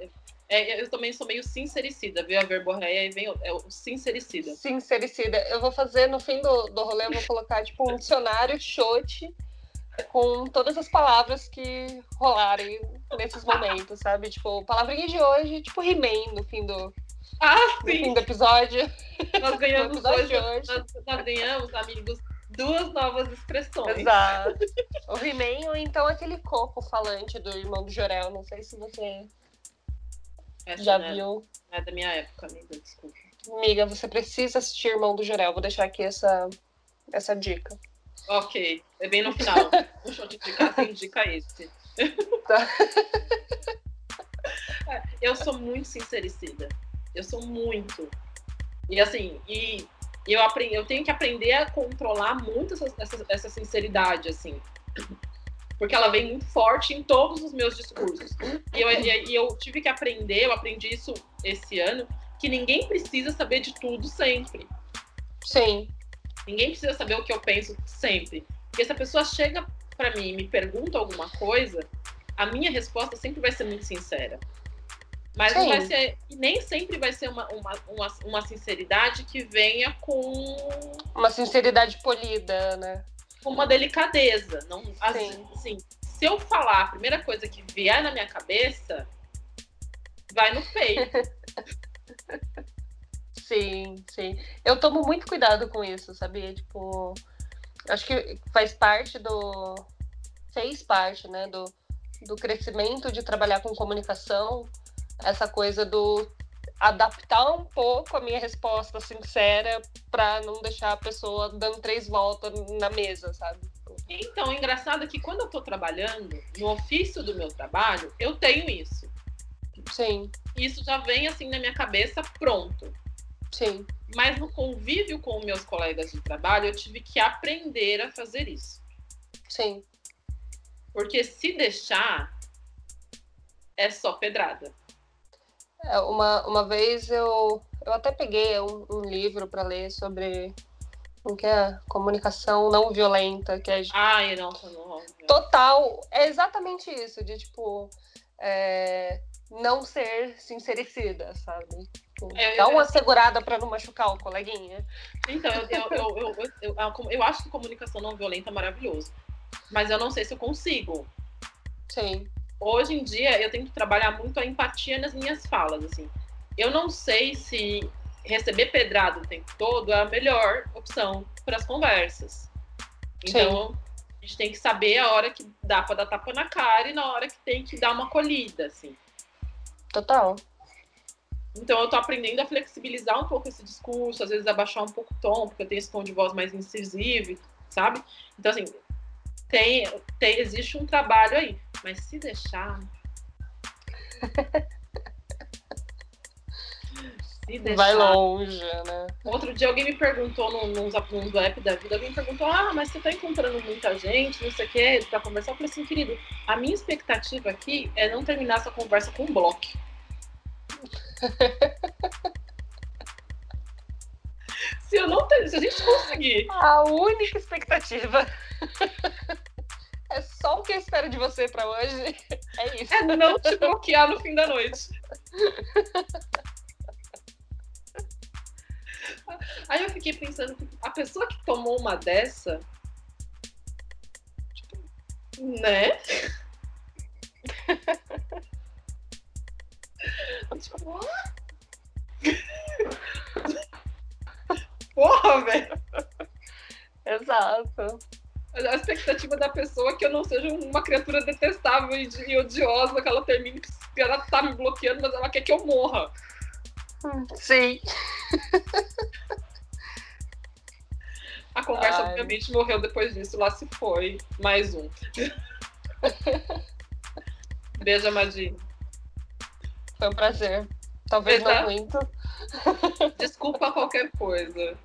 É, eu também sou meio sincericida, viu? A verborreia e vem o, é o sincericida. Sincericida. Eu vou fazer no fim do, do rolê, eu vou colocar tipo um dicionário xote com todas as palavras que rolarem nesses momentos, sabe? Tipo, palavrinha de hoje, tipo He-Man no fim do, Ah, no fim sim! do episódio. Nós ganhamos episódio hoje, de hoje. nós, nós ganhamos, amigos, duas novas expressões. Exato. O He-Man ou então aquele coco falante do irmão do Jorel. Não sei se você Essa já é- viu. É da minha época, amiga, desculpa. Amiga, você precisa assistir Irmão do Jorel. Vou deixar aqui essa, essa dica. Ok, é bem no final. Um shot de indicar, você indica esse. Tá. É, Eu sou muito sincericida. Eu sou muito. E assim, e eu, aprendi, eu tenho que aprender a controlar muito essa, essa, essa sinceridade, assim. Porque ela vem muito forte em todos os meus discursos. E eu, e eu tive que aprender, eu aprendi isso esse ano, que ninguém precisa saber de tudo sempre. Sim, Ninguém precisa saber o que eu penso sempre. Porque se a pessoa chega pra mim e me pergunta alguma coisa, a minha resposta sempre vai ser muito sincera. Mas não Sim. vai ser. Nem sempre vai ser uma, uma, uma, uma sinceridade que venha com uma sinceridade polida, né? uma delicadeza. Não, Sim. assim, se eu falar a primeira coisa que vier na minha cabeça, vai no peito. Sim, sim. Eu tomo muito cuidado com isso, sabia? Tipo, acho que faz parte do. Fez parte, né? Do, do crescimento de trabalhar com comunicação, essa coisa do adaptar um pouco a minha resposta sincera para não deixar a pessoa dando três voltas na mesa, sabe? Então, o engraçado é que quando eu tô trabalhando, no ofício do meu trabalho, eu tenho isso. Sim, Isso já vem assim na minha cabeça pronto. Sim, Mas no convívio com meus colegas de trabalho, eu tive que aprender a fazer isso. sim. Porque se deixar, é só pedrada. É, uma, uma vez eu, eu até peguei um, um livro para ler sobre o que é comunicação não violenta, que é Ai, não, não. total. É exatamente isso, de tipo é, não ser sincericida, sabe? Tipo, É, Dá eu- uma segurada para não machucar o coleguinha. Então, eu, eu, eu, eu, eu, acho que comunicação não violenta é maravilhoso. Mas eu não sei se eu consigo. Sim, Hoje em dia, eu tenho que trabalhar muito a empatia nas minhas falas, assim. Eu não sei se receber pedrada o tempo todo é a melhor opção para as conversas. Então, a gente tem que saber a hora que dá para dar tapa na cara e na hora que tem que dar uma colhida, assim. total. Então, eu tô aprendendo a flexibilizar um pouco esse discurso, às vezes abaixar um pouco o tom, porque eu tenho esse tom de voz mais incisivo, sabe? Então, assim, tem, tem, existe um trabalho aí. Mas se deixar. se deixar. Vai longe, né? Outro dia alguém me perguntou num, num, zap- num app da vida, alguém me perguntou, ah, mas você tá encontrando muita gente, não sei o que, pra conversar. Eu falei assim, querido, a minha expectativa aqui é não terminar essa conversa com um bloco. se eu não se a gente conseguir A única expectativa. É só o que eu espero de você para hoje. É isso. é não te bloquear no fim da noite. Aí eu fiquei pensando, a pessoa que tomou uma dessa, tipo, né? Tipo. Porra, velho. Exato. A expectativa da pessoa é que eu não seja uma criatura detestável e, e odiosa, que ela termine, que ela tá me bloqueando, mas ela quer que eu morra. Sim. A conversa, Ai. obviamente, morreu depois disso. Lá se foi. Mais um. Beijo, Amadinho. Foi um prazer. Talvez Exato. não muito. Desculpa qualquer coisa.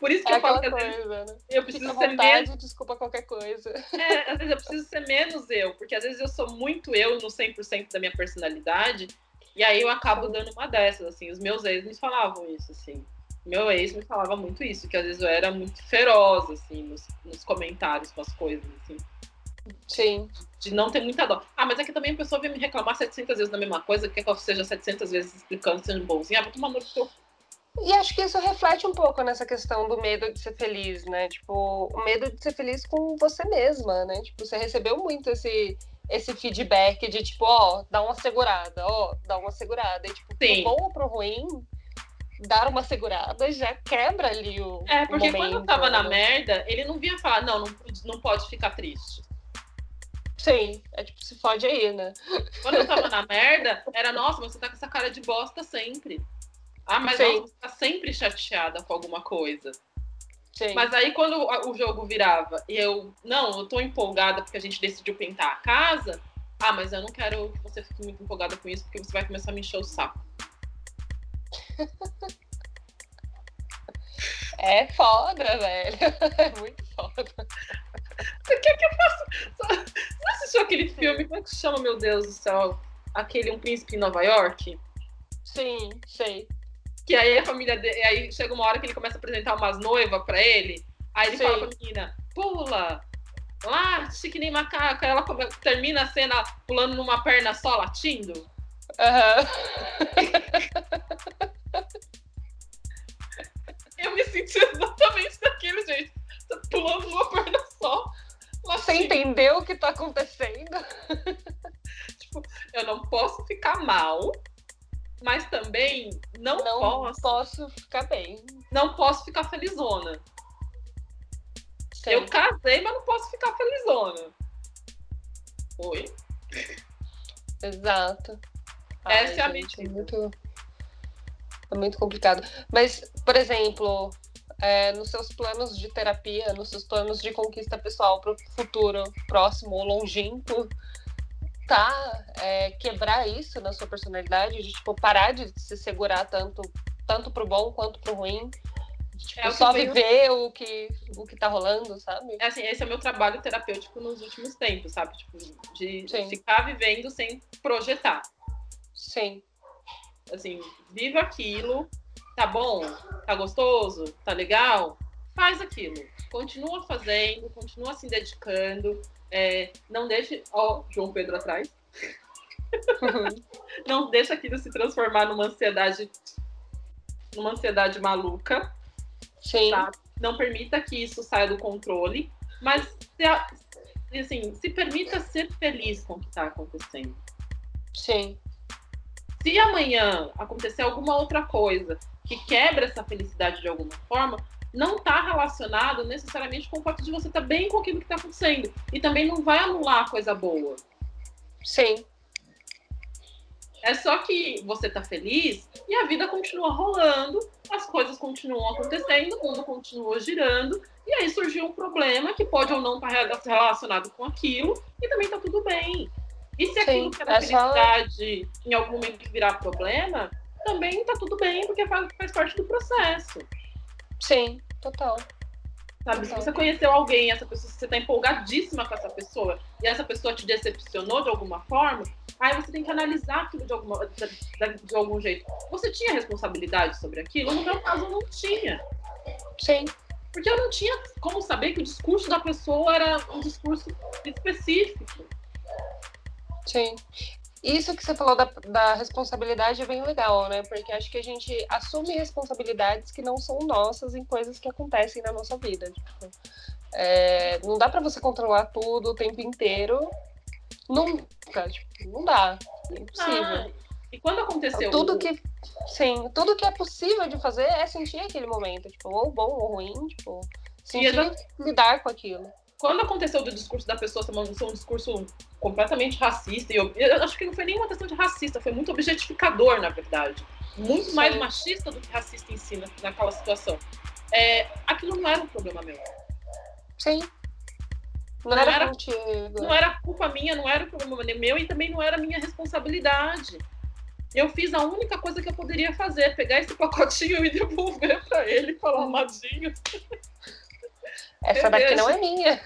Por isso que É eu falo que coisa, né? eu Fica preciso à ser menos. vontade, desculpa qualquer coisa. É, às vezes eu preciso ser menos eu, porque às vezes eu sou muito eu no 100% da minha personalidade, e aí eu acabo dando uma dessas, assim. Os meus ex me falavam isso, assim. Meu ex me falava muito isso, que às vezes eu era muito feroz, assim, nos, nos comentários com as coisas, assim. Sim. De não ter muita dó. Ah, mas é que também a pessoa vem me reclamar 700 vezes da mesma coisa, quer que eu seja 700 vezes explicando, sendo bonzinho. Ah, vou tomar no teu e acho que isso reflete um pouco nessa questão do medo de ser feliz, né? Tipo, o medo de ser feliz com você mesma, né? Tipo, você recebeu muito esse, esse feedback de tipo, ó, dá uma segurada, ó, dá uma segurada. E, tipo, Sim. pro bom ou pro ruim, dar uma segurada já quebra ali o. É, porque momento, quando eu tava né? na merda, ele não vinha falar, não, não, não pode ficar triste. Sim, é tipo, se fode aí, né? Quando eu tava na merda, era, nossa, mas você tá com essa cara de bosta sempre. Ah, mas Sim. você tá sempre chateada com alguma coisa. Sim. Mas aí quando o jogo virava e eu, não, eu tô empolgada porque a gente decidiu pintar a casa. Ah, mas eu não quero que você fique muito empolgada com isso porque você vai começar a me encher o saco. É foda, velho. É muito foda. O que é que eu faço? Você assistiu aquele filme? Como é que se chama, meu Deus do céu? Aquele Um Príncipe em Nova York? Sim, sei. Que aí a família dele. Aí chega uma hora que ele começa a apresentar umas noivas pra ele. Aí ele Sim. fala pra menina, pula! Lá, que nem macaco. Aí ela termina a cena pulando numa perna só, latindo. Uhum. Eu me senti exatamente daquele jeito. Pulando numa perna só. Você entendeu o que tá acontecendo? tipo, eu não posso ficar mal mas também não, não posso, posso ficar bem. Não posso ficar felizona. Sim. Eu casei, mas não posso ficar felizona. Oi? Exato. Essa Ai, é a gente, É muito, é muito complicado. Mas, por exemplo, é, nos seus planos de terapia, nos seus planos de conquista pessoal para o futuro próximo ou longínquo, tá é, quebrar isso na sua personalidade, de tipo, parar de se segurar tanto, tanto pro bom quanto pro ruim. Tipo, é só viver o que, o que tá rolando, sabe? É assim, esse é o meu trabalho terapêutico nos últimos tempos, sabe? Tipo, de Sim. ficar vivendo sem projetar. Sim. Assim, viva aquilo, tá bom? Tá gostoso? Tá legal? Faz aquilo. Continua fazendo, continua se dedicando, é, não deixe. Ó, João Pedro atrás. Não deixe aquilo se transformar numa ansiedade. numa ansiedade maluca. Sim. Tá? Não permita que isso saia do controle. Mas se, assim, se permita ser feliz com o que está acontecendo. Sim. Se amanhã acontecer alguma outra coisa que quebra essa felicidade de alguma forma, não está relacionado necessariamente com o fato de você estar tá bem com aquilo que está acontecendo. E também não vai anular a coisa boa. Sim. É só que você está feliz e a vida continua rolando, as coisas continuam acontecendo, o mundo continua girando, e aí surgiu um problema que pode ou não estar tá relacionado com aquilo, e também está tudo bem. E se aquilo que era é felicidade só... em algum momento virar problema, também está tudo bem, porque faz, faz parte do processo. Sim. Total. Sabe, se você conheceu alguém, essa pessoa, você tá empolgadíssima com essa pessoa e essa pessoa te decepcionou de alguma forma, aí você tem que analisar aquilo de, alguma, de, de algum jeito. Você tinha responsabilidade sobre aquilo? No meu caso, eu não tinha. Sim. Porque eu não tinha como saber que o discurso da pessoa era um discurso específico. Sim. Isso que você falou da, da, responsabilidade é bem legal, né? Porque acho que a gente assume responsabilidades que não são nossas em coisas que acontecem na nossa vida. Tipo, é, não dá para você controlar tudo o tempo inteiro. Nunca, tipo, não dá. É impossível. Ah, e quando aconteceu? Tudo que. Sim, tudo que é possível de fazer é sentir aquele momento, tipo, ou bom ou ruim, tipo, sentir lidar com aquilo quando aconteceu do discurso da pessoa ser um discurso completamente racista, e eu, eu, acho que não foi nenhuma questão de racista, foi muito objetificador, na verdade. Muito mais machista do que racista em si naquela situação. É, aquilo não era um problema meu. Sim. Não, não era, era Não era culpa minha, não era um problema meu e também não era minha responsabilidade. Eu fiz a única coisa que eu poderia fazer, pegar esse pacotinho e devolver para ele e falar, Madinho. Essa Reveja. daqui não é minha.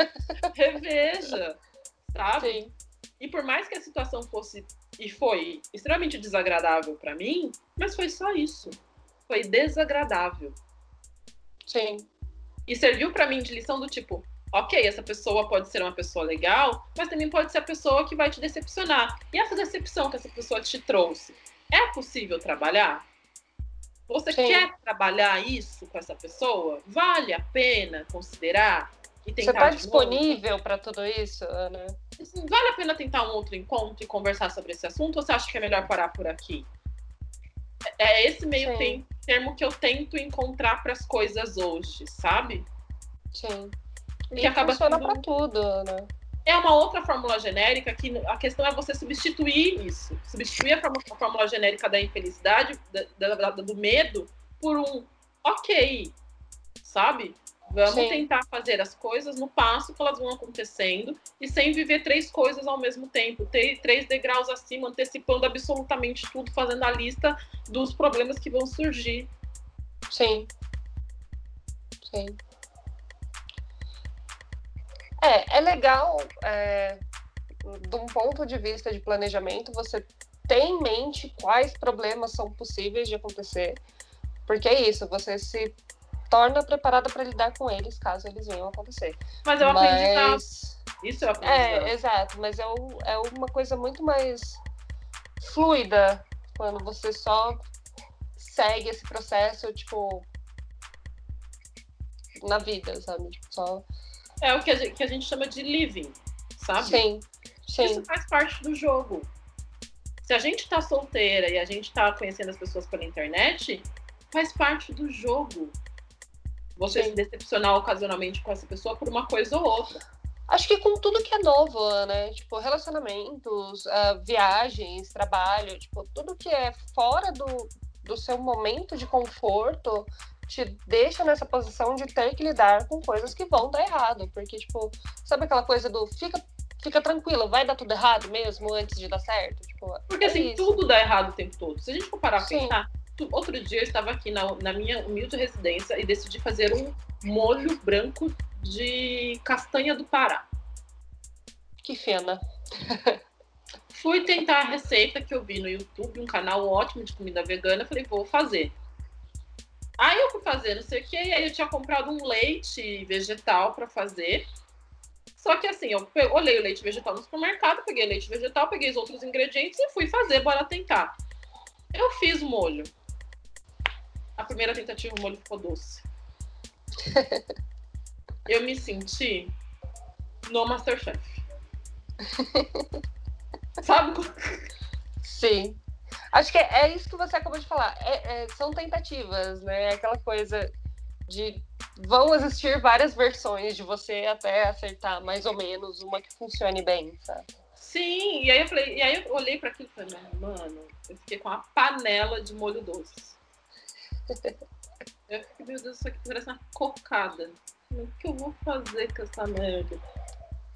Reveja, sabe? Sim. E por mais que a situação fosse e foi extremamente desagradável para mim, mas foi só isso. foi desagradável. Sim. E serviu para mim de lição do tipo, ok, essa pessoa pode ser uma pessoa legal, mas também pode ser a pessoa que vai te decepcionar. E essa decepção que essa pessoa te trouxe, é possível trabalhar? Você Sim. quer trabalhar isso com essa pessoa? Vale a pena considerar? E tentar Você está disponível para tudo isso, Ana? Assim, vale a pena tentar um outro encontro e conversar sobre esse assunto? Ou você acha que é melhor parar por aqui? É, é esse meio Sim. termo que eu tento encontrar para as coisas hoje, sabe? Sim. E que acaba funciona sendo... para tudo, Ana é uma outra fórmula genérica que a questão é você substituir isso, substituir a fórmula, a fórmula genérica da infelicidade, da, da, do medo, por um ok, sabe? Vamos Sim. tentar fazer as coisas no passo que elas vão acontecendo e sem viver três coisas ao mesmo tempo, ter três degraus acima, antecipando absolutamente tudo, fazendo a lista dos problemas que vão surgir. Sim. Sim. É, é legal, é, de um ponto de vista de planejamento, você tem em mente quais problemas são possíveis de acontecer, porque é isso, você se torna preparada para lidar com eles caso eles venham a acontecer. Mas eu aprendi mas... Isso eu aprendi. É, exato, mas é, é uma coisa muito mais fluida quando você só segue esse processo, tipo, na vida, sabe? Tipo, só é o que a, gente, que a gente chama de living, sabe? Sim, sim. Isso faz parte do jogo. Se a gente tá solteira e a gente tá conhecendo as pessoas pela internet, faz parte do jogo. Você sim. se decepcionar ocasionalmente com essa pessoa por uma coisa ou outra. Acho que com tudo que é novo, né? Tipo, relacionamentos, uh, viagens, trabalho, tipo, tudo que é fora do, do seu momento de conforto, te deixa nessa posição de ter que lidar com coisas que vão dar errado. Porque, tipo, sabe aquela coisa do fica, fica tranquilo, vai dar tudo errado mesmo antes de dar certo? Tipo, porque é assim, isso. tudo dá errado o tempo todo. Se a gente for parar a pensar, outro dia eu estava aqui na, na minha humilde residência e decidi fazer um molho branco de castanha do Pará. Que fena. Fui tentar a receita que eu vi no YouTube, um canal ótimo de comida vegana. Falei, vou fazer. Aí eu fui fazer não sei o que, aí eu tinha comprado um leite vegetal para fazer. Só que assim, eu olhei o leite vegetal no supermercado, peguei leite vegetal, peguei os outros ingredientes e fui fazer, bora tentar. Eu fiz o molho. A primeira tentativa, o molho ficou doce. eu me senti no Masterchef. Sabe? Sim. Acho que é, é isso que você acabou de falar. É, é, são tentativas, né? É aquela coisa de vão existir várias versões de você até acertar mais ou menos uma que funcione bem, sabe? Sim, e aí eu falei, e aí eu olhei para aquilo e falei, mano, eu fiquei com uma panela de molho doce. eu fiquei, meu Deus, isso aqui parece uma cocada. O que eu vou fazer com essa merda?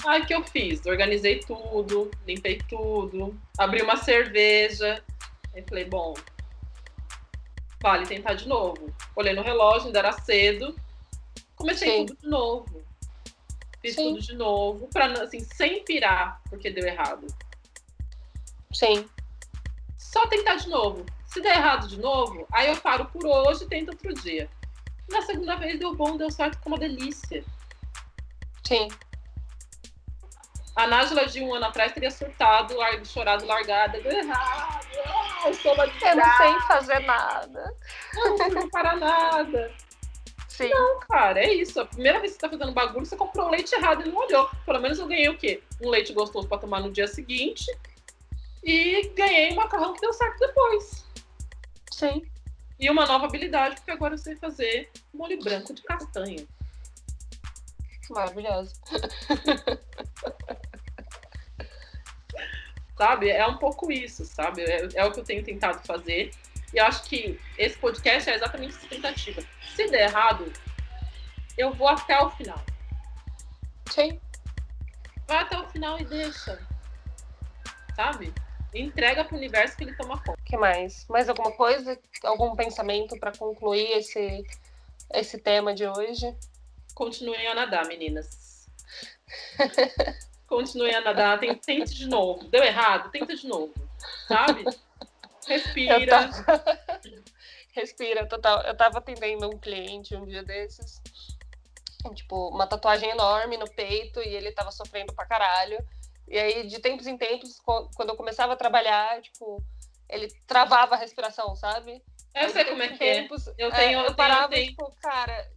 Aí que eu fiz? Organizei tudo, limpei tudo, abri uma cerveja, Aí falei, bom, vale tentar de novo. Olhei no relógio, ainda era cedo. Comecei Sim. tudo de novo. Fiz Sim. tudo de novo, pra, assim, sem pirar, porque deu errado. Sim. Só tentar de novo. Se der errado de novo, aí eu paro por hoje e tento outro dia. Na segunda vez deu bom, deu certo, ficou uma delícia. Sim. A Nájila de um ano atrás teria surtado, chorado, largada. Ah, eu sou uma Eu não sei fazer nada. Eu não sei para nada. Sim. Não, cara, é isso. A primeira vez que você tá fazendo bagulho, você comprou um leite errado e não olhou. Pelo menos eu ganhei o quê? Um leite gostoso para tomar no dia seguinte. E ganhei um macarrão que deu certo depois. Sim. E uma nova habilidade, porque agora eu sei fazer molho branco de castanha. Maravilhoso. sabe? É um pouco isso, sabe? É, é, o que eu tenho tentado fazer. E acho que esse podcast é exatamente essa tentativa. Se der errado, eu vou até o final. Sim. Vai até o final e deixa. Sabe? entrega para o universo que ele toma conta. que mais? Mais alguma coisa? Algum pensamento para concluir esse, esse tema de hoje? Continuem a nadar, meninas. Continue a nadar, tente de novo. Deu errado, tenta de novo. Sabe? Respira. respira, total. Eu tava atendendo um cliente um dia desses, tipo, uma tatuagem enorme no peito e ele tava sofrendo pra caralho. E aí, de tempos em tempos, quando eu começava a trabalhar, tipo, ele travava a respiração, sabe? Eu sei como é que é. tempos, é. Eu tenho, é, eu, parava, tenho, tipo, cara,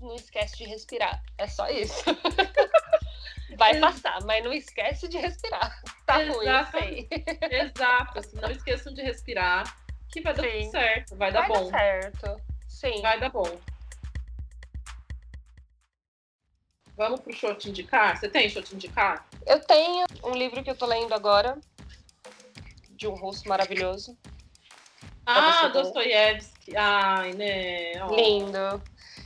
não esquece de respirar. É só isso. Vai passar, mas não esquece de respirar. Tá Exato. ruim, sei. Exato, assim, não esqueçam de respirar, que vai dar Sim. tudo certo, vai dar vai bom. Dar certo. Sim. Vai dar bom. Vamos pro show te indicar? Você tem show te indicar? Eu tenho um livro que eu tô lendo agora, de um russo maravilhoso. Ah, Dostoiévski. Ai, né? Oh. Lindo.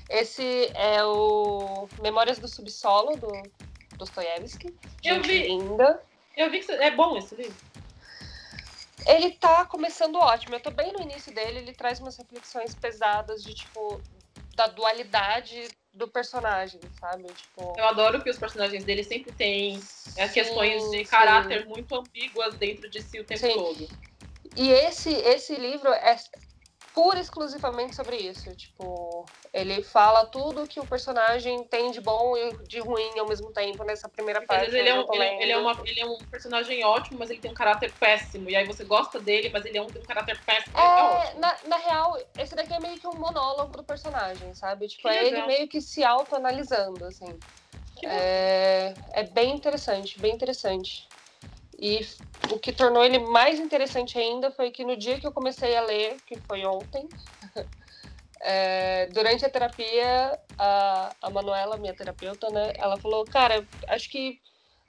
Esse é o Memórias do Subsolo, do Dostoiévski. Eu vi. Linda. Eu vi que é bom esse livro. Ele tá começando ótimo. Eu tô bem no início dele. Ele traz umas reflexões pesadas de, tipo, da dualidade do personagem, sabe? Tipo... Eu adoro que os personagens dele sempre têm é, questões de caráter sim. muito ambíguas dentro de si o tempo sim. todo. E esse, esse livro é pura exclusivamente sobre isso. Tipo, ele fala tudo que o personagem tem de bom e de ruim ao mesmo tempo nessa primeira parte. Às vezes ele é, um, ele, ele, é uma, ele é um personagem ótimo, mas ele tem um caráter péssimo. E aí você gosta dele, mas ele é um, tem um caráter péssimo. É, é na, na real, esse daqui é meio que um monólogo do personagem, sabe? Tipo, que é legal. ele meio que se autoanalisando, assim. É, é bem interessante, bem interessante. E o que tornou ele mais interessante ainda foi que no dia que eu comecei a ler, que foi ontem, é, durante a terapia, a, a Manuela, minha terapeuta, né, ela falou, cara, acho que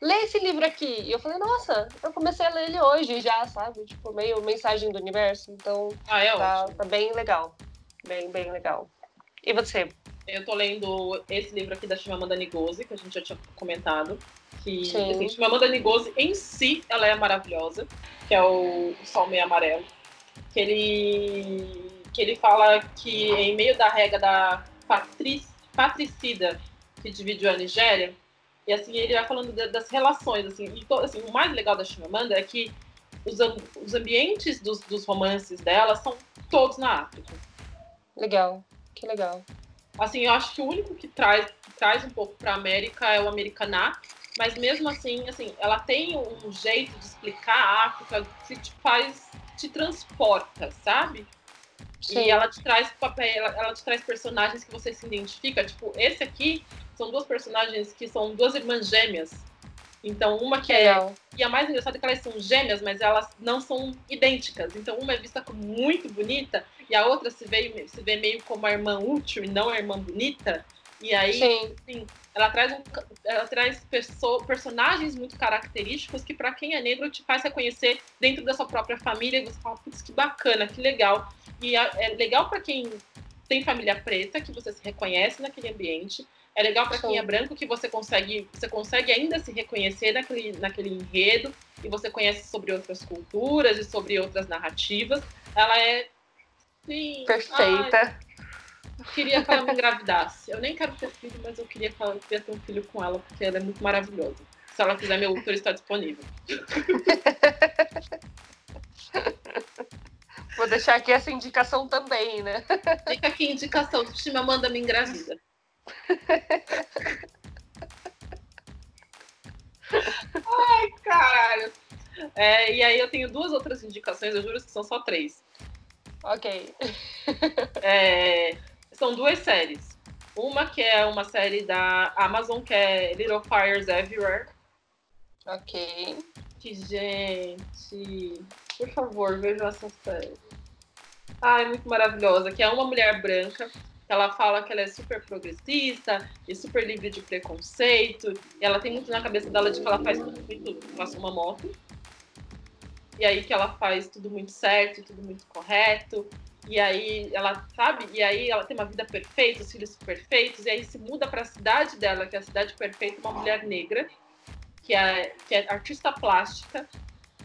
lê esse livro aqui. E eu falei, nossa, eu comecei a ler ele hoje já, sabe? Tipo, meio mensagem do universo. Então, ah, é tá, tá bem legal. Bem, bem legal. E você? Eu tô lendo esse livro aqui da Chimamanda Ngozi, que a gente já tinha comentado. Que, Sim. assim, Chimamanda Ngozi em si, ela é maravilhosa. Que é o, o Sol Meio Amarelo. Que ele, que ele fala que em meio da regra da patric, patricida que dividiu a Nigéria, e assim, ele vai falando das relações, assim, e to, assim, o mais legal da Chimamanda é que os, os ambientes dos, dos romances dela são todos na África. Legal, que legal. Assim, eu acho que o único que traz, que traz um pouco para a América é o Americaná, mas mesmo assim, assim, ela tem um jeito de explicar a África que te faz, te transporta, sabe? Sim. E ela te traz papel, ela, ela, te traz personagens que você se identifica. Tipo, esse aqui são duas personagens que são duas irmãs gêmeas. Então, uma que é. E a mais engraçada é que elas são gêmeas, mas elas não são idênticas. Então, uma é vista como muito bonita e a outra se vê, se vê meio como a irmã útil e não a irmã bonita. E aí, Sim. Assim, ela traz, um, ela traz perso personagens muito característicos que, para quem é negro, te faz reconhecer dentro da sua própria família. E você fala, putz, que bacana, que legal. E é legal para quem tem família preta, que você se reconhece naquele ambiente. É legal para quem é branco que você consegue, você consegue ainda se reconhecer naquele, naquele enredo e você conhece sobre outras culturas e sobre outras narrativas. Ela é sim, perfeita. Ai, queria que ela me engravidasse. Eu nem quero ter filho, mas eu queria que ela queria ter um filho com ela, porque ela é muito maravilhosa. Se ela quiser, meu útero está disponível. Vou deixar aqui essa indicação também, né? Fica aqui indicação. Tima, manda me engravida. Ai, caralho. É, e aí eu tenho duas outras indicações, eu juro que são só três. Ok. É, são duas séries. Uma que é uma série da Amazon, que é Little Fires Everywhere. Ok. Que, gente, por favor, vejam essa série. Ah, é muito maravilhosa. Que é uma mulher branca. Que ela fala que ela é super progressista e super livre de preconceito. E ela tem muito na cabeça dela de que ela faz tudo muito. Passa uma moto. E aí que ela faz tudo muito certo, tudo muito correto. E aí ela sabe, e aí ela tem uma vida perfeita, os filhos perfeitos, e aí se muda para a cidade dela, que é a cidade perfeita, uma mulher negra, que é, que é artista plástica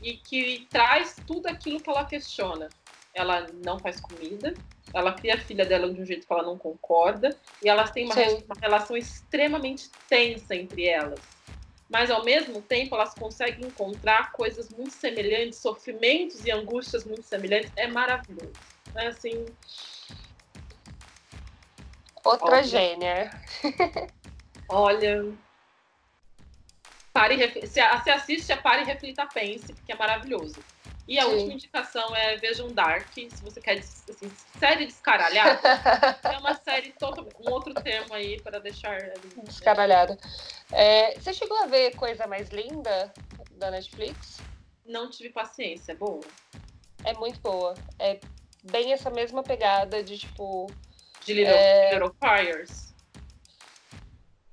e que traz tudo aquilo que ela questiona. Ela não faz comida, ela cria a filha dela de um jeito que ela não concorda, e elas têm uma, uma relação extremamente tensa entre elas mas ao mesmo tempo elas conseguem encontrar coisas muito semelhantes, sofrimentos e angústias muito semelhantes. É maravilhoso. É assim. Outra Óbvio. gênia. Olha. Pare, se, se assiste a Pare, Reflita, Pense, porque é maravilhoso. E a Sim. última indicação é Vejam Dark, se você quer assim, série descaralhada. é uma série totalmente. Um outro termo aí para deixar. Descaralhada. É, você chegou a ver Coisa Mais Linda da Netflix? Não tive paciência, é boa. É muito boa. É bem essa mesma pegada de tipo. De Little, é... Little Fires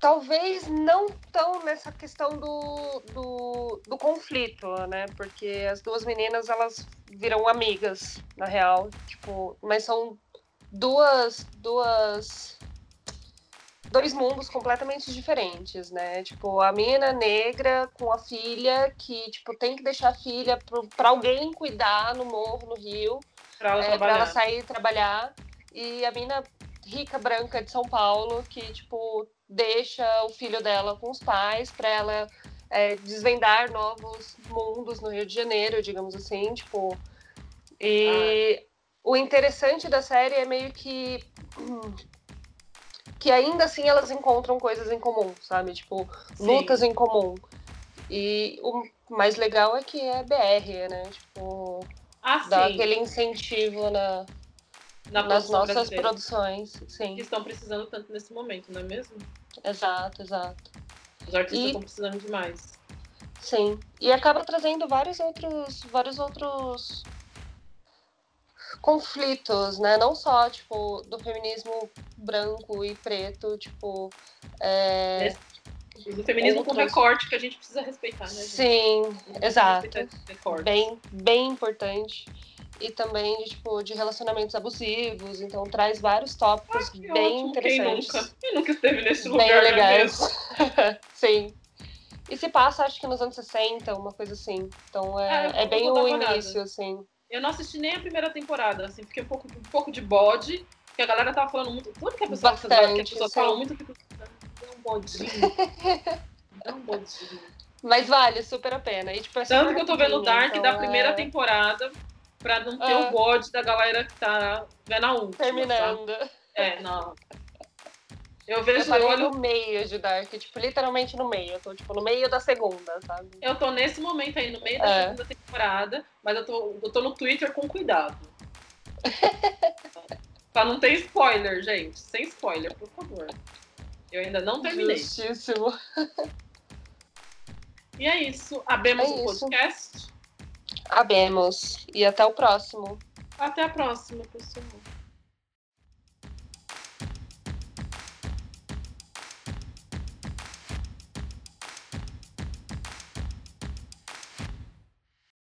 talvez não tão nessa questão do, do, do, conflito, né? Porque as duas meninas, elas viram amigas, na real. Tipo, mas são duas, duas... Dois mundos completamente diferentes, né? Tipo, a menina negra com a filha que, tipo, tem que deixar a filha para alguém cuidar no morro, no Rio. Pra ela, é, pra ela sair trabalhar. E a mina rica, branca de São Paulo, que, tipo, deixa o filho dela com os pais para ela é, desvendar novos mundos no Rio de Janeiro, digamos assim, tipo. E ah. o interessante da série é meio que que ainda assim elas encontram coisas em comum, sabe? Tipo, Sim. lutas em comum. E o mais legal é que é BR, né? Tipo, ah, dá aquele incentivo na, na nas nossas produções, sim. Que estão precisando tanto nesse momento, não é mesmo? Exato, exato. Os artistas e... estão precisando demais. Sim. E acaba trazendo vários outros, vários outros conflitos, né? Não só, tipo, do feminismo branco e preto, tipo. É... Do feminismo outros... com recorte que a gente precisa respeitar, né? Gente? Sim, exato. Bem, bem importante e também de, tipo, de relacionamentos abusivos. Então traz vários tópicos ah, bem ótimo. interessantes. Quem nunca? Quem nunca esteve nesse lugar? Bem é legais. Sim. E se passa, acho que nos anos 60, uma coisa assim. Então é, é, é bem o início, assim. Eu não assisti nem a primeira temporada, assim, fiquei um pouco, um pouco de bode, porque a galera tava falando muito. Tudo que a pessoa, Bastante, que a pessoa fala muito, eu fico. Dá um bodinho. Dá um bodinho. Mas vale super a pena. E, tipo, é Tanto que eu tô vendo Dark então, da primeira é... temporada pra não ter o bode da galera que tá vendo a última. Terminando. Sabe? É, não. Eu vejo. Eu olho... no meio de Dark, tipo, literalmente no meio. Eu tô, tipo, no meio da segunda, sabe? Eu tô nesse momento aí, no meio da é. segunda temporada, mas eu tô, eu tô no Twitter com cuidado. pra não ter spoiler, gente. Sem spoiler, por favor. Eu ainda não terminei. Justíssimo. E é isso. Abemos é o podcast. Abemos. E até o próximo. Até a próxima, pessoal.